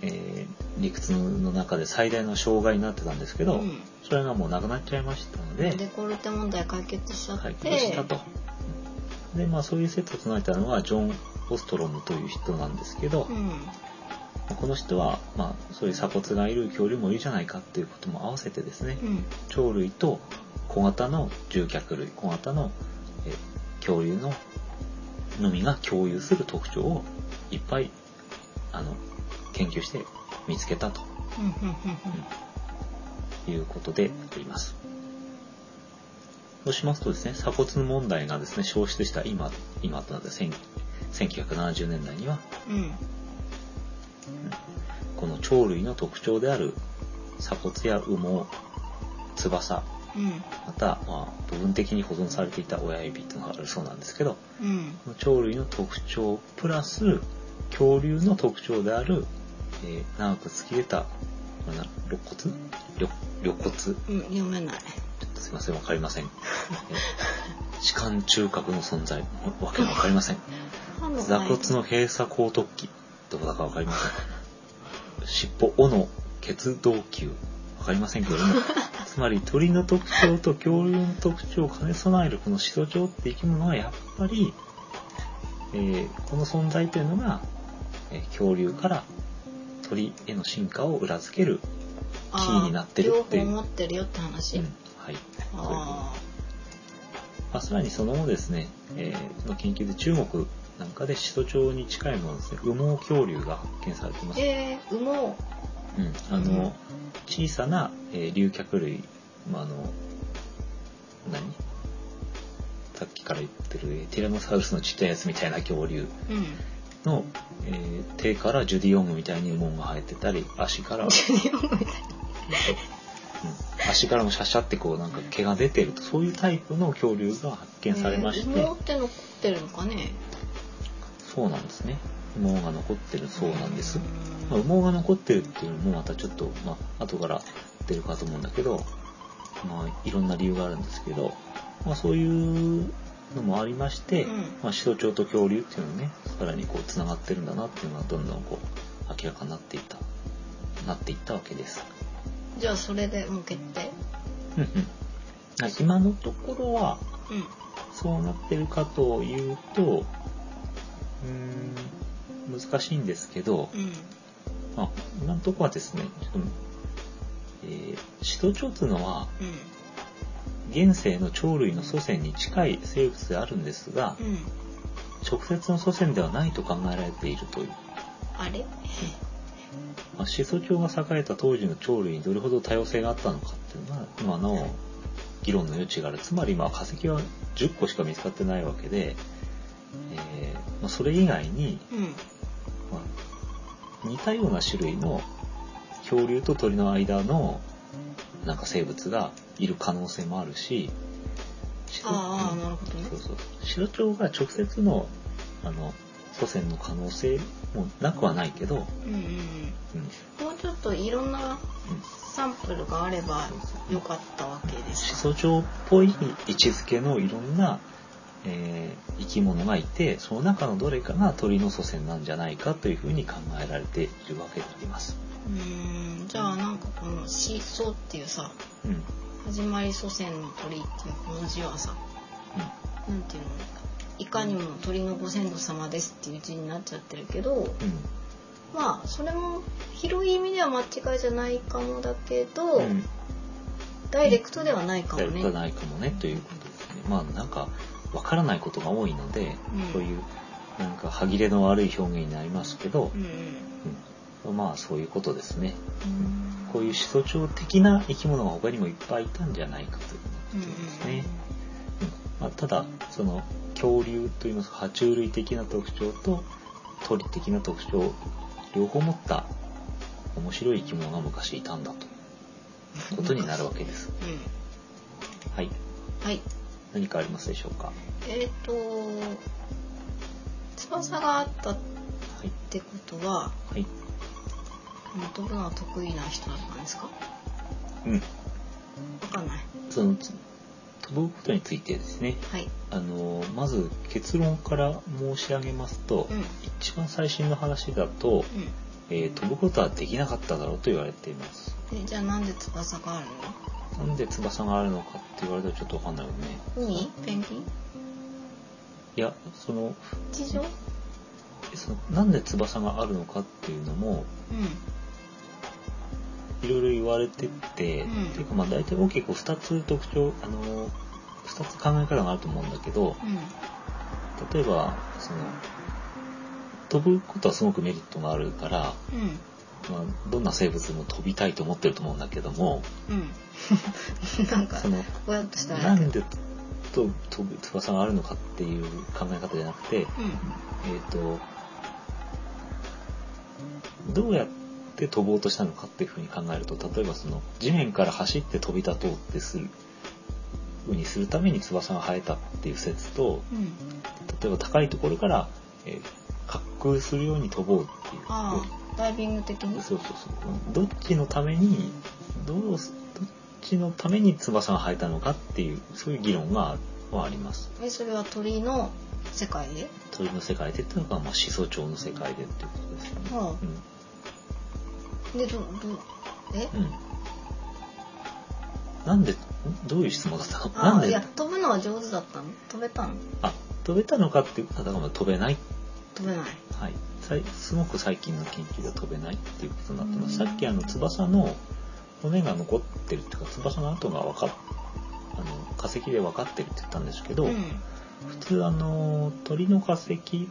えー理屈の中で最大の障害になってたんですけど、うんそれがもうなくなっちゃいましたので、デコルテ問題解決しちゃって。解決したと。で、まあそういう説を唱えたのがジョン・オストロムという人なんですけど、うん。この人は、まあそういう鎖骨がいる恐竜もいるじゃないかっていうことも合わせてですね、うん。鳥類と小型の獣脚類、小型の、え恐竜ののみが共有する特徴をいっぱいあの研究して見つけたとうん。いうことであります。そうしますとですね、鎖骨の問題がですね、消失した今、今となって1000 1970年代には、うん。うん。この鳥類の特徴である鎖骨や羽毛、翼、うん。また、まあ、部分的に保存されていた親指というのがあるそうなんですけど、うん。鳥類の特徴プラス恐竜の特徴である、えー長く突き出たこれな肋骨？肋肋骨？ちょうん。読めない。っとすいませんわかりません、えー歯間中隔の存在わけわかりません 座骨の閉鎖後突起どこだかわかりません尻尾尾の血動球。わかりませんけれども つまり鳥の特徴と恐竜の特徴を兼ね備えるこのシソチョウって生き物はやっぱり、えーこの存在というのが、えー恐竜から鳥への進化を裏付ける、キーになってるっていう。両方持ってるよって話。うんはい、あまあ、さらにその後ですね、えーその研究で中国なんかでシソチョウに近いものですね。羽毛恐竜が発見されています、ーえー、羽毛。うん、あの、小さな、えー竜脚類、まあ、あの何？さっきから言ってるえーティラノサウルスのちっちゃいやつみたいな恐竜。うん。の、えー手からジュディオングみたいに羽毛が生えてたり足から、うん、足からもシャシャってこうなんか毛が出てるとそういうタイプの恐竜が発見されまして、えー羽毛って残ってるのかね。そうなんですね。羽毛が残ってるそうなんです、まあ、うん羽毛が残ってるっていうのもまたちょっと、まあ後から出るかと思うんだけど、まあ、いろんな理由があるんですけど、まあ、そういうのもありまして、うん。まあ、シソチョウと恐竜っていうのねさらにこうつながってるんだなっていうのがどんどんこう明らかになっていったなっていったわけです。じゃあそれでもう決定うんうん。はい今のところはうん。そうなってるかというとうーん難しいんですけど、うん。まあ、今のところはですね、ちょっと、えー、シトチョウというのは、うん。現世の鳥類の祖先に近い生物であるんですが、うん。直接の祖先ではないと考えられているという。あれ？まあ、シソチョウが栄えた当時の鳥類にどれほど多様性があったのかっていうのは、今の議論の余地がある。つまり、まあ、化石は10個しか見つかってないわけで、えーまあ、それ以外に、うん。まあ、似たような種類の恐竜と鳥の間のなんか生物がいる可能性もあるし、シロああ、うんなるほどねそう。そう。シロチョウが直接の、あの、祖先の可能性もなくはないけど、うんうんうんうんもうちょっといろんなうん、サンプルがあればよかったわけです始祖鳥っぽい位置づけのいろんな、えー生き物がいてその中のどれかが鳥の祖先なんじゃないかというふうに考えられているわけであります。うーんじゃあなんかこの「シソ」っていうさうんうん始まり祖先の鳥っていうこの字はさなんていうのいかにも鳥のご先祖様ですっていう字になっちゃってるけどうんまあそれも広い意味では間違いじゃないかもだけど、うんダイレクトではないかもね。やるないかもねということですね。まあなんかわからないことが多いので、うんそういうなんか歯切れの悪い表現になりますけどう、んうんまあそういうことですね。うんこういう始祖鳥的な生き物が他にもいっぱいいたんじゃないかといううんことですね。まあ、ただその恐竜といいますか爬虫類的な特徴と鳥的な特徴を両方持った面白い生き物が昔いたんだということになるわけです。うんはい。はい。何かありますでしょうか？えっ、と翼があったっはい。てことははい。あの飛ぶのが得意な人だったんですか？うん。わかんない。そのつ飛ぶことについてですね。はい。あのまず結論から申し上げますと、うん一番最新の話だと、うえー飛ぶことはできなかっただろうと言われています。ん。えじゃあなんで翼があるの？なんで翼があるのかって言われたらちょっとわかんないよね。海？ペンギン？いや、その、地上？そのなんで翼があるのかっていうのも、ういろいろ言われてて、うんっていうかまあ大体大きく2つ特徴、あの、2つ考え方があると思うんだけど、ん。うん。例えば、その、飛ぶことはすごくメリットがあるから、うん。まあ、どんな生物も飛びたいと思ってると思うんだけども、うん。なんかぼやっとしたらなんでと飛ぶ翼があるのかっていう考え方じゃなくて、うん。えっ、と、どうやって飛ぼうとしたのかっていうふうに考えると、例えばその地面から走って飛び立とうってするふうにするために翼が生えたっていう説と、うん。例えば高いところから、えー滑空するように飛ぼうっていう。ダイビング的に。そうそうそう。どっちのために、どうちのために翼が生えたのかっていう、そういう議論がはあります。え、それは鳥の世界で？鳥の世界でっていうのが、まあ、始祖鳥の世界でっていうことですよね。はあ。で、ど、ど、え？うん。うん。なんで、んどういう質問だったの？なんで？や、飛ぶのは上手だったの？飛べたの？あ、飛べたのかっていう方飛べない？飛べない。はい。さいすごく最近の研究では飛べないっていうことになってます。うんさっきあの翼の骨が残ってるっていうか、翼の跡が分かっ、あの、化石で分かってるって言ったんですけど、うん。普通あの、鳥の化石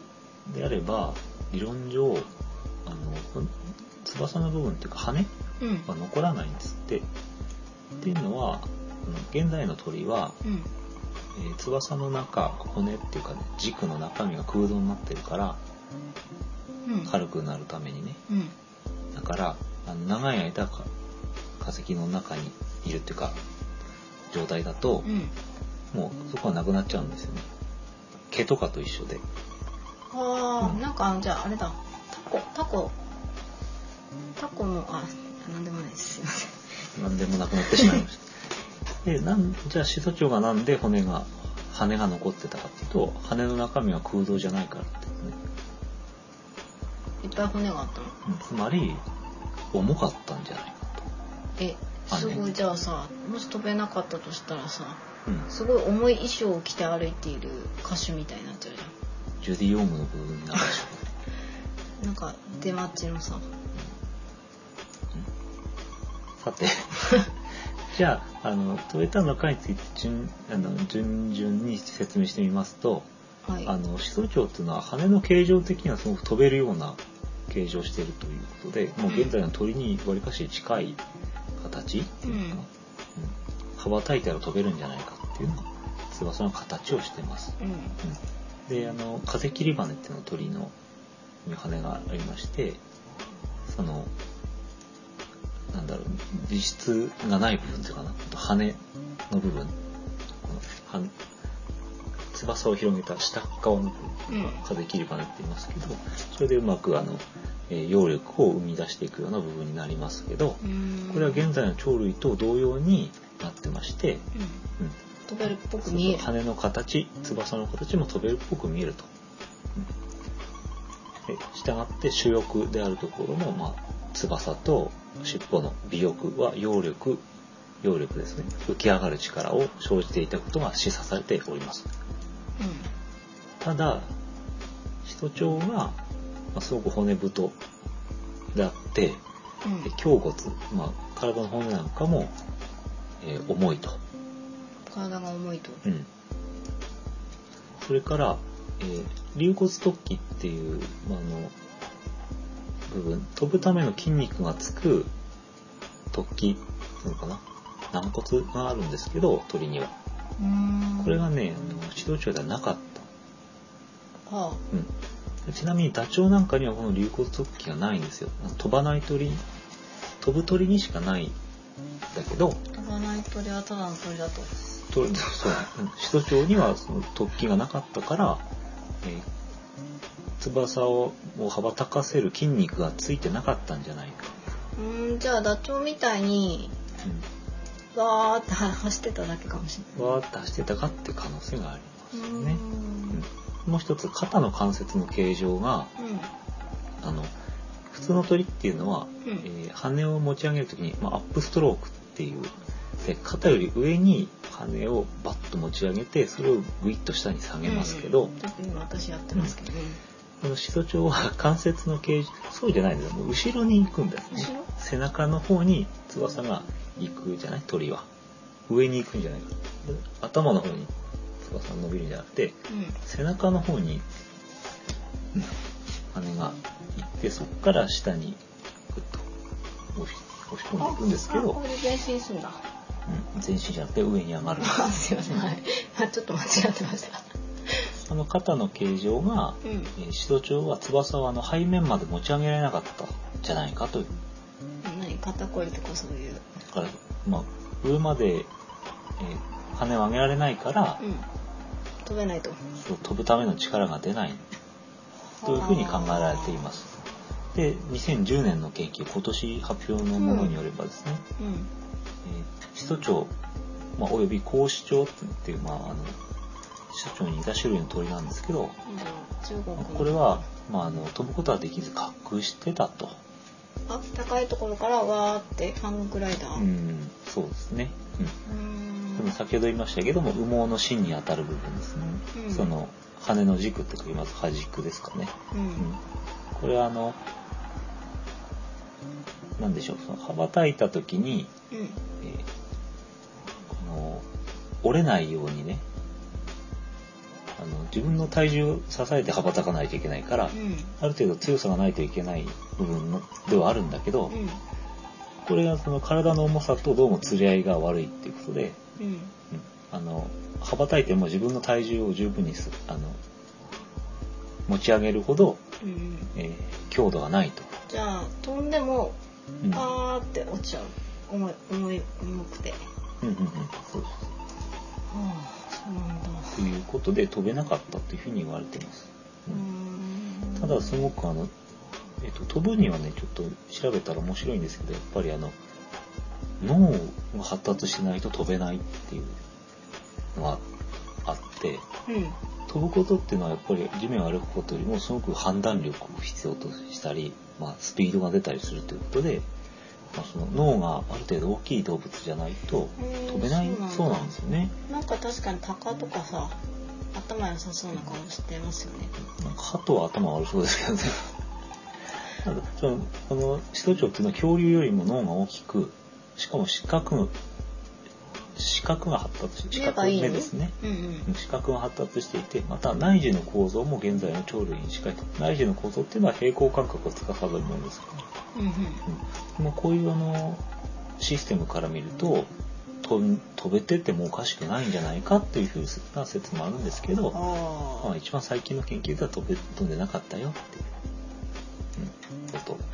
であれば、理論上、あの、翼の部分っていうか羽うん。は残らないんですって。っていうのは、現代の鳥は、うん。えー翼の中骨っていうかね軸の中身が空洞になってるからうん。軽くなるためにねうん。だからあの長い間か化石の中にいるっていうか状態だとうん。もうそこはなくなっちゃうんですよね毛とかと一緒でああ、うんなんか、じゃあ、あれだ。タコ、タコ。タコの、あ、なんでもないです。すいません。何でもなくなってしまいました でなんじゃあ始祖鳥がなんで骨が羽が残ってたかっていうと羽の中身は空洞じゃないからってね、いっぱい骨があったの。うんつまり重かったんじゃないかえ、すごい、じゃあさ、もし飛べなかったとしたらさ、と、うん、すごい重い衣装を着て歩いている歌手みたいになっちゃうじゃジュディ・オウムの部分になるでしょん。なんか、出待ちのさ。さて じゃああの飛べたのかについて順あの順々に説明してみますとはい。あの始祖鳥っていうのは羽の形状的にはすごく飛べるような形状をしているということでもう現在の鳥にわりかし近い形？っていうか、うん。羽ばたいたら飛べるんじゃないかっていう翼の形をしてます。うん。うん。であの風切り羽っていうのは鳥の羽がありましてそのなんだろう実質がない部分っていうかな。羽の部分。この羽翼を広げた下側の部分。うん。風切り羽って言いますけどそれでうまくあの、えー揚力を生み出していくような部分になりますけどうん。これは現在の鳥類と同様になってまして、うん。うん、飛べるっぽく見える。羽の形翼の形も飛べるっぽく見えると。うん、で従って主翼であるところの、まあ、翼と尻尾の尾翼は揚力揚力ですね。浮き上がる力を生じていたことが示唆されております。ただ首都腸が、まあ、すごく骨太であってうん。胸骨、まあ、体の骨なんかも、えー重いと。体が重いと。うん、それから、えー竜骨突起っていう、まあ、あの部分。飛ぶための筋肉がつく突起っていうのかな？軟骨があるんですけど鳥には。うん。これがね指導長ではなかっはた、うん、ちなみにダチョウなんかにはこの竜骨突起がないんですよ。飛ばない鳥飛ぶ鳥にしかないんだけどあ飛ばない鳥はただの鳥だと。とそう。うん。首都長にはその突起がなかったから、えー翼をを羽ばたかせる筋肉がついてなかったんじゃないか、うんじゃあダチョウみたいにわーっては走ってただけかもしうん、わーって走ってたかっていう可能性がありますれないね。うんもう一つ肩の関節の形状がうん。あの普通の鳥っていうのは、うん。えー羽を持ち上げるときに、まあ、アップストロークっていうで肩より上に羽をバッと持ち上げてそれをグイッと下に下げますけど、うん。特に私やってますけど、このシソチョウは 関節の形状そうじゃないんだよ。もう後ろに行くんですね。背中の方に翼が行くじゃない？鳥は。上に行くんじゃないか。頭の方に翼が伸びるんじゃなくてうん。背中の方に、うん羽が行ってそこから下にグッと押し押し込んでいくんですけどあこ、れで前進すんだ。うん、全身じゃなくて上に上がる。あすいません。はい。あちょっと間違ってました。あの肩の形状が、うん。えー、シドチョウは翼をあの背面まで持ち上げられなかったんじゃないかという。何肩こりとかそういう。だから、まあ、上まで、えー羽を上げられないから、うん飛べないと。そう飛ぶための力が出ない。というふうに考えられています。で2010年の研究今年発表のものによればですね、うん。えー、シソチョウ、まあ、およびコウシチョウっていう、まあ、あのシソチョウに似た種類の鳥なんですけど、中国のこれは、まあ、あの飛ぶことはできず滑空してたと。あ高いところからわーってハンググライダー。うん、そうですね。うんうーんでも先ほど言いましたけども羽毛の芯に当たる部分ですね、うん。その羽の軸って言います端軸ですかね、うん。うん、これはあのなんでしょうその羽ばたいた時に、うん。えーこの折れないようにねあの自分の体重を支えて羽ばたかないといけないから、うん。ある程度強さがないといけない部分のではあるんだけど、うん。これがその体の重さとどうも釣り合いが悪いっていうことで、うん。うんあの羽ばたいても自分の体重を十分にすあの持ち上げるほど、うん。えー強度がないと。じゃあ飛んでもうん。パーって落ちちゃう。重い重い重くて。うんうんうん。そうです。はあそうなんだ。ということで飛べなかったというふうに言われています。うん。ただすごくあの、えっと飛ぶにはねちょっと調べたら面白いんですけどやっぱりあの脳が発達してないと飛べないっていうのがあってうん飛ぶことっていうのはやっぱり地面を歩くことよりもすごく判断力を必要としたり、まあ、スピードが出たりするということで、まあ、その脳がある程度大きい動物じゃないと飛べないそうなんだそうなんですよね。なんか確かにタカとかさ頭良さそうな顔してますよねなんか鳩は頭悪そうですけどね。ただそのこのシトチョウっていうのは恐竜よりも脳が大きくしかも視覚視覚が発達し視覚目ですね。うんうん。視覚が発達していてまた内耳の構造も現在の鳥類に近いと。内耳の構造っていうのは平行感覚を司るものです。から、こういうあのシステムから見ると飛べててもおかしくないんじゃないかっていうふうな説もあるんですけど、あまあ、一番最近の研究では飛べ飛んでなかったよっていう、うん、こと。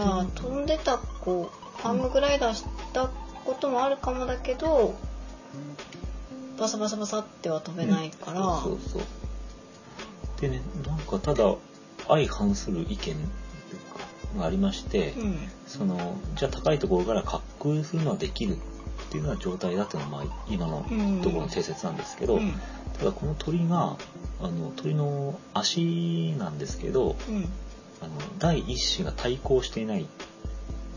あじゃあ飛んでた子ハンググライダーしたこともあるかもだけどバサバサバサっては飛べないから、そうそうそう。でねなんかただ相反する意見がありまして、うん。そのじゃあ高いところから滑空するのはできるっていうような状態だっていうのがまあ今のところの定説なんですけど、うん。ただこの鳥があの鳥の足なんですけどうんあの第一子が対抗していない。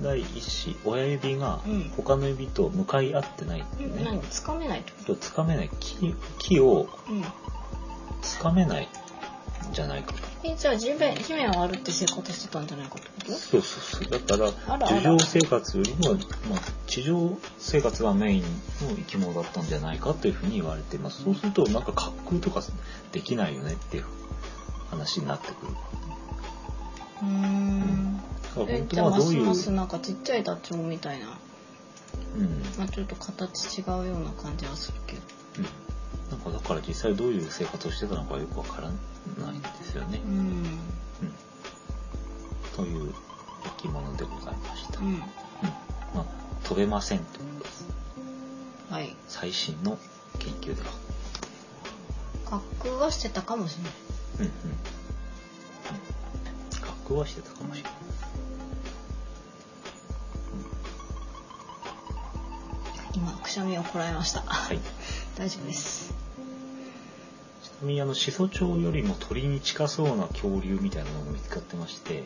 第一子親指がうん。他の指と向かい合ってない。っていうね、何つかめないってこつかめない。木木をとうん。つかめないんじゃないかと。えじゃあ地面地面を歩って生活してたんじゃないかってこと？そうそうそう。だからあらあら。樹上生活よりも、まあ、地上生活がメインの生き物だったんじゃないかというふうに言われています。そうするとなんか滑空とかできないよねっていう話になってくるうーん。えじゃあますますなんかちっちゃいダチョウみたいな、うん。まあ、ちょっと形違うような感じはするけど。うん、なんかだから実際どういう生活をしてたのかよくわからないんですよね。う、ん。うん、という生き物でございました、うん。うん。まあ、飛べませんとはい。最新の研究では。滑空はしてたかもしれない。うん。うん。滑空はしてたかもしれない。今くしゃみをこらえましたはい。大丈夫ですちなみにあの始祖鳥よりも鳥に近そうな恐竜みたいなのが見つかってまして、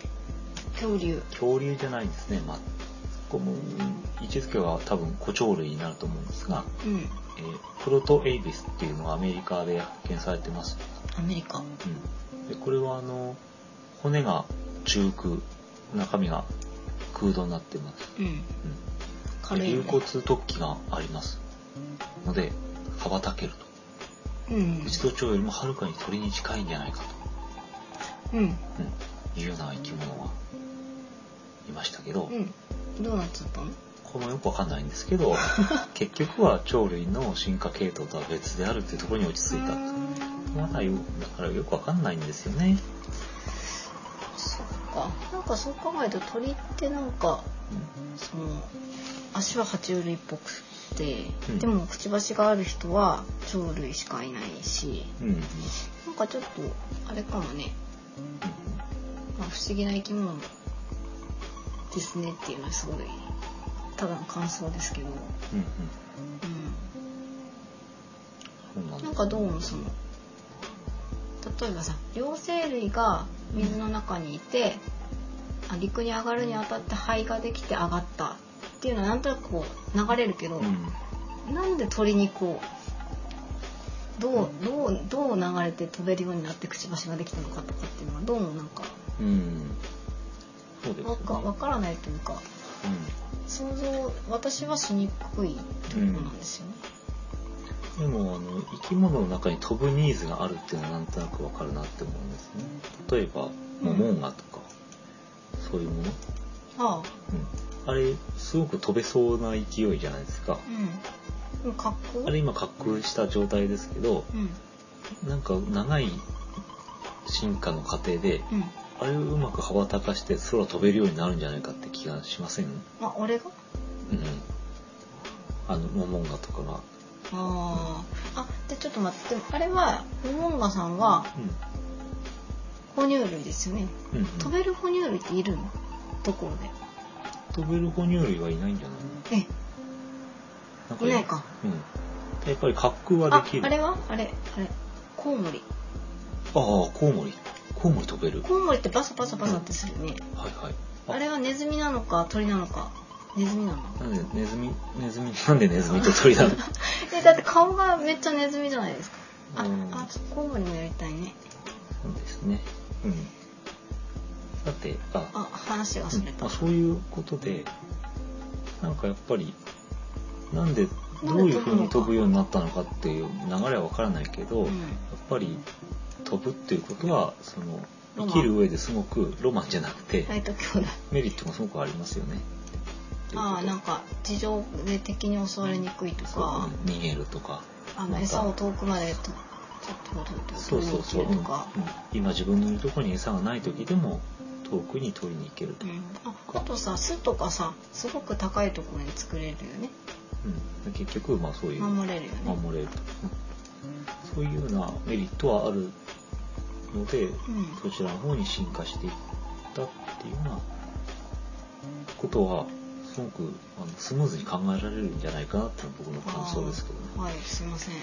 恐竜恐竜じゃないんですね。まあ、ここも位置づけは多分古鳥類になると思うんですが、うんえープロトエイビスっていうのがアメリカで発見されてます。アメリカうん、でこれはあの骨が中空、中身が空洞になってます。うん。うん。軽い、ね、竜骨突起があります。ので羽ばたけると。うん。一度鳥よりもはるかに鳥に近いんじゃないかうん。と、うん、いうような生き物がいましたけど、うん。どうなっちゃったの？これもよくわかんないんですけど結局は鳥類の進化系統とは別であるっていうところに落ち着いたとまだよだからよくわかんないんですよね、か。なんかそう考えると鳥ってなんかその足は爬虫類っぽくて、うん。でもくちばしがある人は鳥類しかいないしうんなんかちょっとあれかもね、まあ、不思議な生き物ですねっていうのはすごいただの感想ですけど、うんうん。なんかどうもその例えばさ両生類が水の中にいて、あ陸に上がるにあたって肺ができて上がったっていうのはなんとなくこう流れるけど、うん。なんで鳥にこうどうどうどう流れて飛べるようになってくちばしができたのかとかっていうのはどうもなんかうん。そうですね。わかわからないというか想像私はしにくいところなんですよね。でもあの生き物の中に飛ぶニーズがあるっていうのはなんとなくわかるなって思うんですね。例えばモモンガとか、そういうもの、ああ。うん、あれすごく飛べそうな勢いじゃないですか。うん。滑空あれ今滑空した状態ですけど、うん。なんか長い進化の過程でうん。あれをうまく羽ばたかして空飛べるようになるんじゃないかって気がしません、うん、あ俺が？あのモモンガとかが、あああでちょっと待って。あれはモモンガさんは哺乳類ですよね。うんうん飛べる哺乳類っているの？ところで？飛べる哺乳類はいないんじゃない？えのいないか。うん。やっぱり滑空はあできる。あれは？あれ？あれ？コウモリ。ああ、コウモリ。コウモリ飛べる。コウモリってバサバサバサってするね。はいはい。あれはネズミなのか鳥なのか？ネズミなの？なんでネズミ、ネズミ、なんでネズミと鳥なの？えだって顔がめっちゃネズミじゃないですか。あ、うんあコウモリもやりたいね。そうですね。うん。さて、あ、あ話がそれた。まあ、そういうことで、なんかやっぱり、なんで、どういうふうに飛ぶようになったのかっていう流れはわからないけど、うんやっぱり飛ぶっていうことは、その、生きる上ですごくロマンじゃなくて。メリットがすごくありますよね。ああなんか、か地上で敵に襲われにくいとそうか、逃げるとか。あの餌を遠くまでそうそうそう。うん。今自分のいるところに餌がない時でも遠くに取りに行けると、うん。ああとさ巣とかさすごく高いところに作れるよね。うん、結局まあそういう守れるよね。守れると、うんそういうようなメリットはあるので、うん。そちらの方に進化していったっていうようなことはすごくあのスムーズに考えられるんじゃないかなっていうのが僕の感想ですけどね。はいすいません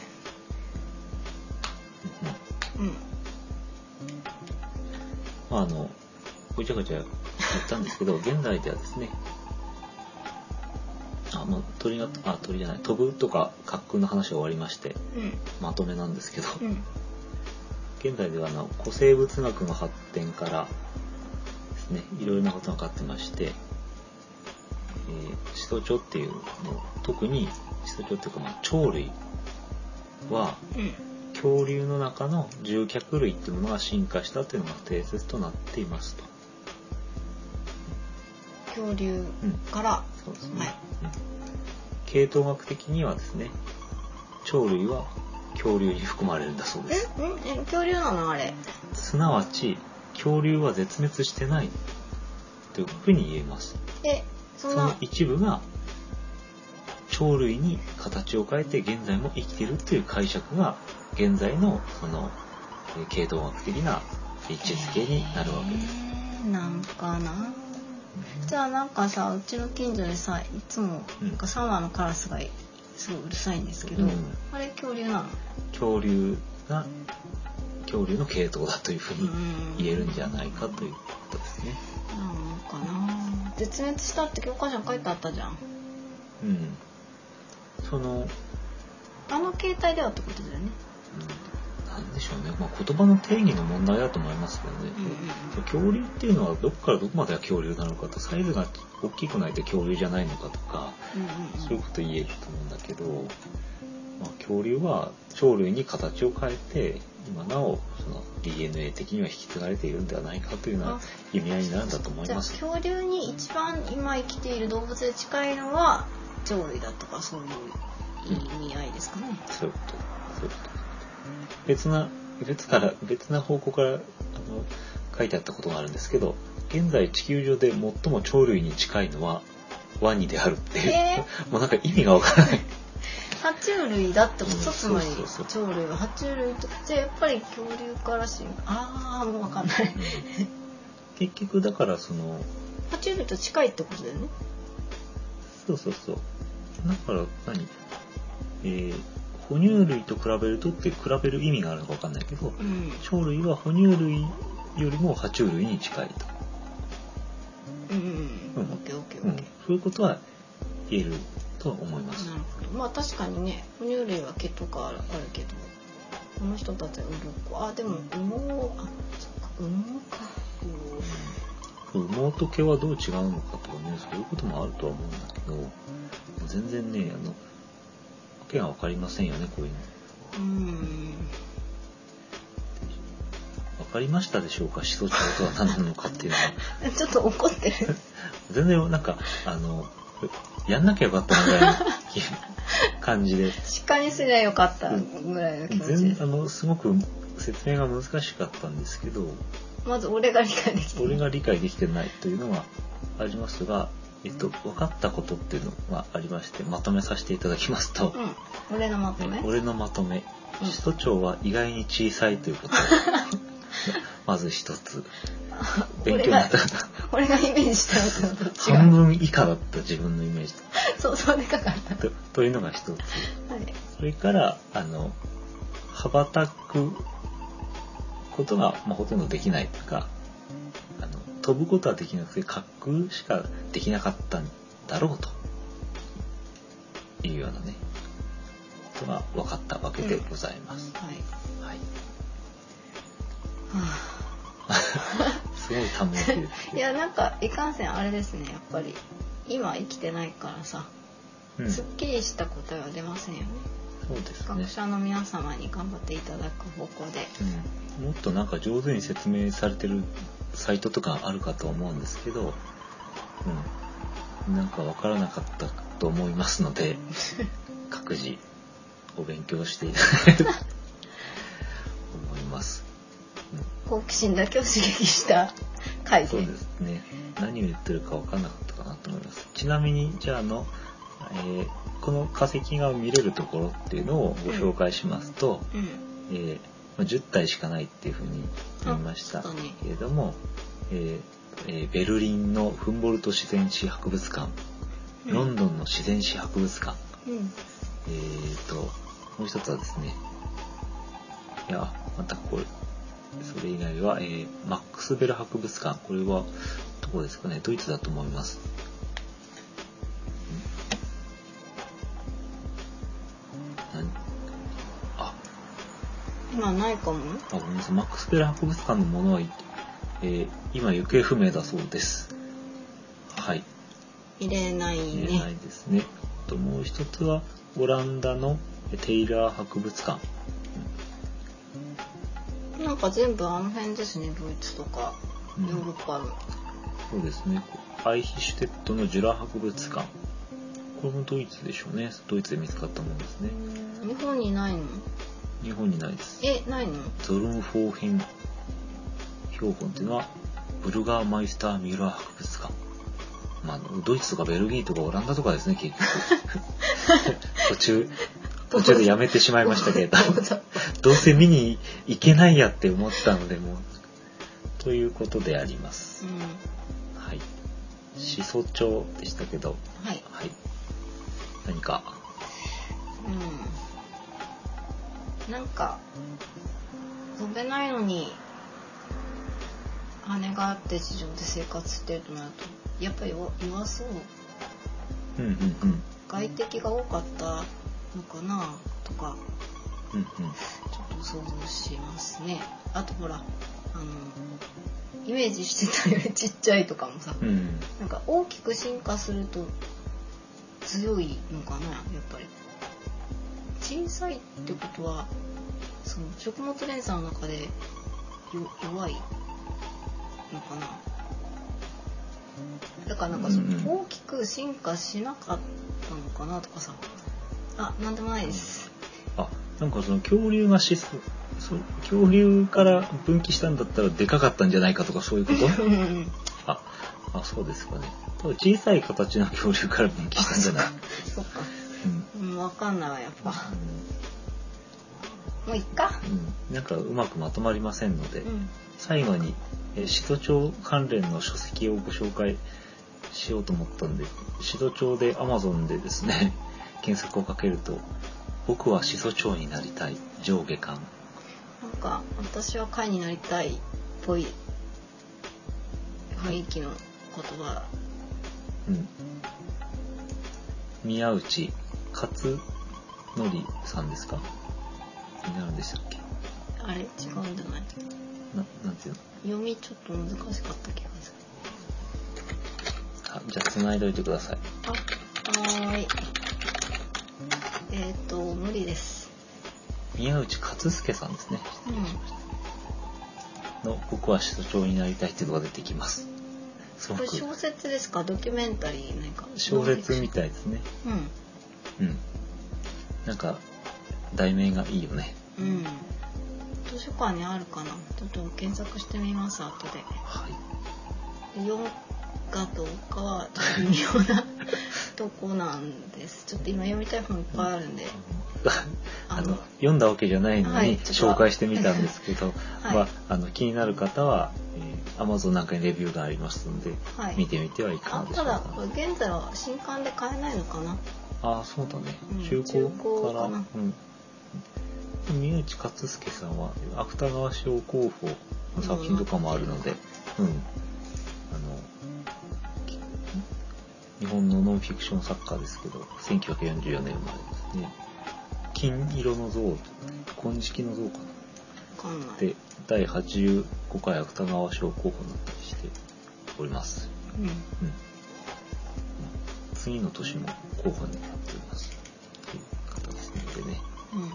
まあ、あのごちゃごちゃ言ったんですけど 現在ではですねあもう鳥があ鳥じゃない飛ぶとか滑空の話は終わりましてうん。まとめなんですけど、うん。現在ではあの古生物学の発展からですねいろいろなことが分かってまして、えー、シソチョっていうの特にシソチョっていうか、まあ、鳥類はうん恐竜の中の獣脚類っていうものが進化したというのが定説となっていますと。恐竜うんからそうですね。はいうん系統学的にはですね、鳥類は恐竜に含まれるんだそうです。え？ん？え恐竜なの？あれすなわち、恐竜は絶滅してないというふうに言えます。えそその一部が鳥類に形を変えて現在も生きているという解釈が現在のそのえー系統学的な位置づけになるわけです。えーなんかな。じゃあなんかさうちの近所でさいつもうん。なんか3羽のカラスがすごいうるさいんですけど、うん。あれ恐竜なの？恐竜が恐竜の系統だというふうにうん言えるんじゃないかということですね。なのかな。絶滅したって教科書に書いてあったじゃん。うん。その、あの形態ではってことだよねうんなんでしょうね。まあ、言葉の定義の問題だと思いますけどね。うん恐竜っていうのはどこからどこまでが恐竜なのかと、サイズが大きくないと恐竜じゃないのかとか、うんうんそういうこと言えると思うんだけど、まあ、恐竜は鳥類に形を変えて、今なおその DNA 的には引き継がれているんではないかというようなあ意味合いになるんだと思いじゃあます。恐竜に一番今生きている動物で近いのは鳥類だとかそういう意味合いですかね、そういうこと。そういうこと。別な、別から、別な方向から、あの、書いてあったことがあるんですけど、現在地球上で最も鳥類に近いのはワニであるっていう、え もうなんか意味がわからない。爬虫類だってこと？うんつまり鳥類は爬虫類とじゃあやっぱり恐竜から進化ああもうわかんない。結局だからその、爬虫類と近いってことだよねそうそうそう。だから何？えー、哺乳類と比べるとって比べる意味があるのかわかんないけど、うん。鳥類は哺乳類よりも爬虫類に近いと。うん。うん。うんオッケーオッケー。うん。オッケ、そういうことは言えると思います。ーな。るほど。まあ確かにね哺乳類は毛とかあるけどこの人たちはウルコあでも羽毛あそっか羽毛か。羽毛と毛はどう違うのかとかね、そういうこともあるとは思うんだけど、全然ね、あの、わけがわかりませんよね、こういうの。うんわかりましたでしょうかシソチョウとは何なのかっていうのは。ちょっと怒ってる 全然なんか、あの、やんなきゃよかったなぐらいの気感じで。鹿にすりゃよかったぐらいの気持ちです全あの、すごく説明が難しかったんですけど、まず俺が理解できて俺が理解できてないというのがありますが、えっと、分かったことっていうのがありまして、まとめさせていただきますと、うん。俺のまとめ？俺のまとめ、うん。シソチョウは意外に小さいということ まず一つ。勉強になった。俺がイメージしたのと違半う分以下だった自分のイメージ。そうそうでかかったとというのが一つ。はい。それから、あの、羽ばたくことが、まあ、ほとんどできないというか、あの飛ぶことはできなくて、滑空しかできなかったんだろうというようなね、ことが分かったわけでございます。はい。はい。は すごい単語で。あ いやなんかいかんせんあれですねやっぱり。今生きてないからさ、うん、すっそきりした答えは出ませんよねうですね。学。者の皆様に頑張っていただく方向で。うん、もっとなんか上手に説明されてるサイトとかあるかと思うんですけど、うん、なんかわからなかったと思いますので 各自お勉強していただけると思います、好奇心だけを刺激した回うん、そうでですね。何を言ってるかわからなかったかなと思います。ちなみにじゃああのえーこの化石が見れるところっていうのをご紹介しますと、うん。えーまあ10体しかないっていうふうに言いましたけれども、えーえーベルリンのフンボルト自然史博物館、うん。ロンドンの自然史博物館、うん。えー、と、もう一つはですね、いや、またこれ、それ以外は、えーマックスベル博物館。これは、どこですかね？ドイツだと思います。今ないかもあ、ごめんなさい。マックスベル博物館のものは、えー今行方不明だそうです。はい。入れない言えないねですね。あともう一つは、オランダのテイラー博物館。なんか全部あの辺ですねドイツとかうんヨーロッパの、そうですね。アイヒシュテットのジュラ博物館。これもドイツでしょうね。ドイツで見つかったものですね。日本にないの？日本にないです。えないの？ゾルンフォーヘン標本っていうのは、ブルガーマイスターミュラー博物館。まあドイツとかベルギーとかオランダとかですね、結局。途中、途中でやめてしまいましたけれど。どうせ見に行けないやって思ったので、もう。ということであります。うんはい。始祖鳥でしたけど、はいはい。何か、うんなんか飛べないのに羽があって地上で生活してるとなるとやっぱり弱弱そううんうんうん。外敵が多かったのかなとかうんうん。ちょっと想像しますねあとほらあのイメージしてたよりちっちゃいとかもさうん。なんか大きく進化すると強いのかなやっぱり小さいってことはその食物連鎖の中でよ弱いのかな？だからなんかその大きく進化しなかったのかなとかさ。あなんでもないです。あ、なんかその恐竜がしそ、そう恐竜から分岐したんだったらでかかったんじゃないかとかそういうこと？あ、あ、そうですかね。多分小さい形の恐竜から分岐したんじゃない？そっかうん。うかんないわやっぱもういっか？うん、なんかうまくまとまりませんので、うん最後に、えー、シド町関連の書籍をご紹介しようと思ったんで、シド町で Amazon でですね、検索をかけると、僕はシソ町になりたい上下巻。なんか私は会になりたいっぽい雰囲気の言葉うん。宮内勝則さんですか？になるんでしたっけ？あれ？違うんじゃないな、なんていうの？読みちょっと難しかった気がする。あ、じゃあ繋いでおいてください。あはーい。えっ、ー、と無理です。宮内勝介さんですね。うん。の、僕は首都長になりたいっていうのが出てきます。これ小説ですか？ドキュメンタリー？なんか。小説みいたいですね。うんうん。なんか、題名がいいよね。うん。図書館にあるかな？ちょっと検索してみます後で。はい。で読むかどうかは微妙なとこなんです。ちょっと今読みたい本いっぱいあるんで。あの読んだわけじゃないのに紹介してみたんですけど、はい。まあ、あの気になる方は、えー、Amazon なんかにレビューがありますので、はい。見てみてはいかあがでしょうか。ただ現在は新刊で買えないのかな？ああそうだね。うん。中古中古からうん。宮内勝介さんは芥川賞候補の作品とかもあるので、うん、あのき日本のノンフィクション作家ですけど1944年生まれですね。金色の像金色の像かな。で第85回芥川賞候補になったりしております、うん。うん、次の年も候補になっております。という方ですのでね。うん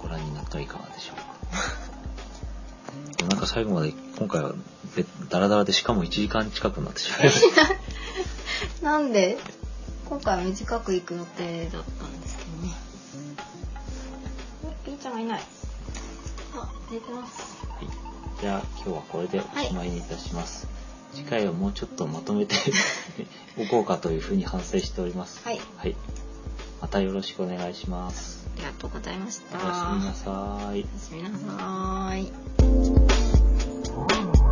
ご覧になってはいかがでしょうか。なんか最後まで今回はべダラダラでしかも1時間近くなってしまいました。なんで？今回は短く行く予定だったんですけどね。えピーちゃんがいない。あ寝てます。はい。じゃあ今日はこれでおしまいにいたします、次回はもうちょっとまとめて おこうかというふうに反省しております。はいはい。またよろしくお願いします。ありがとうございましたおやすみなさいお。やすみなさーい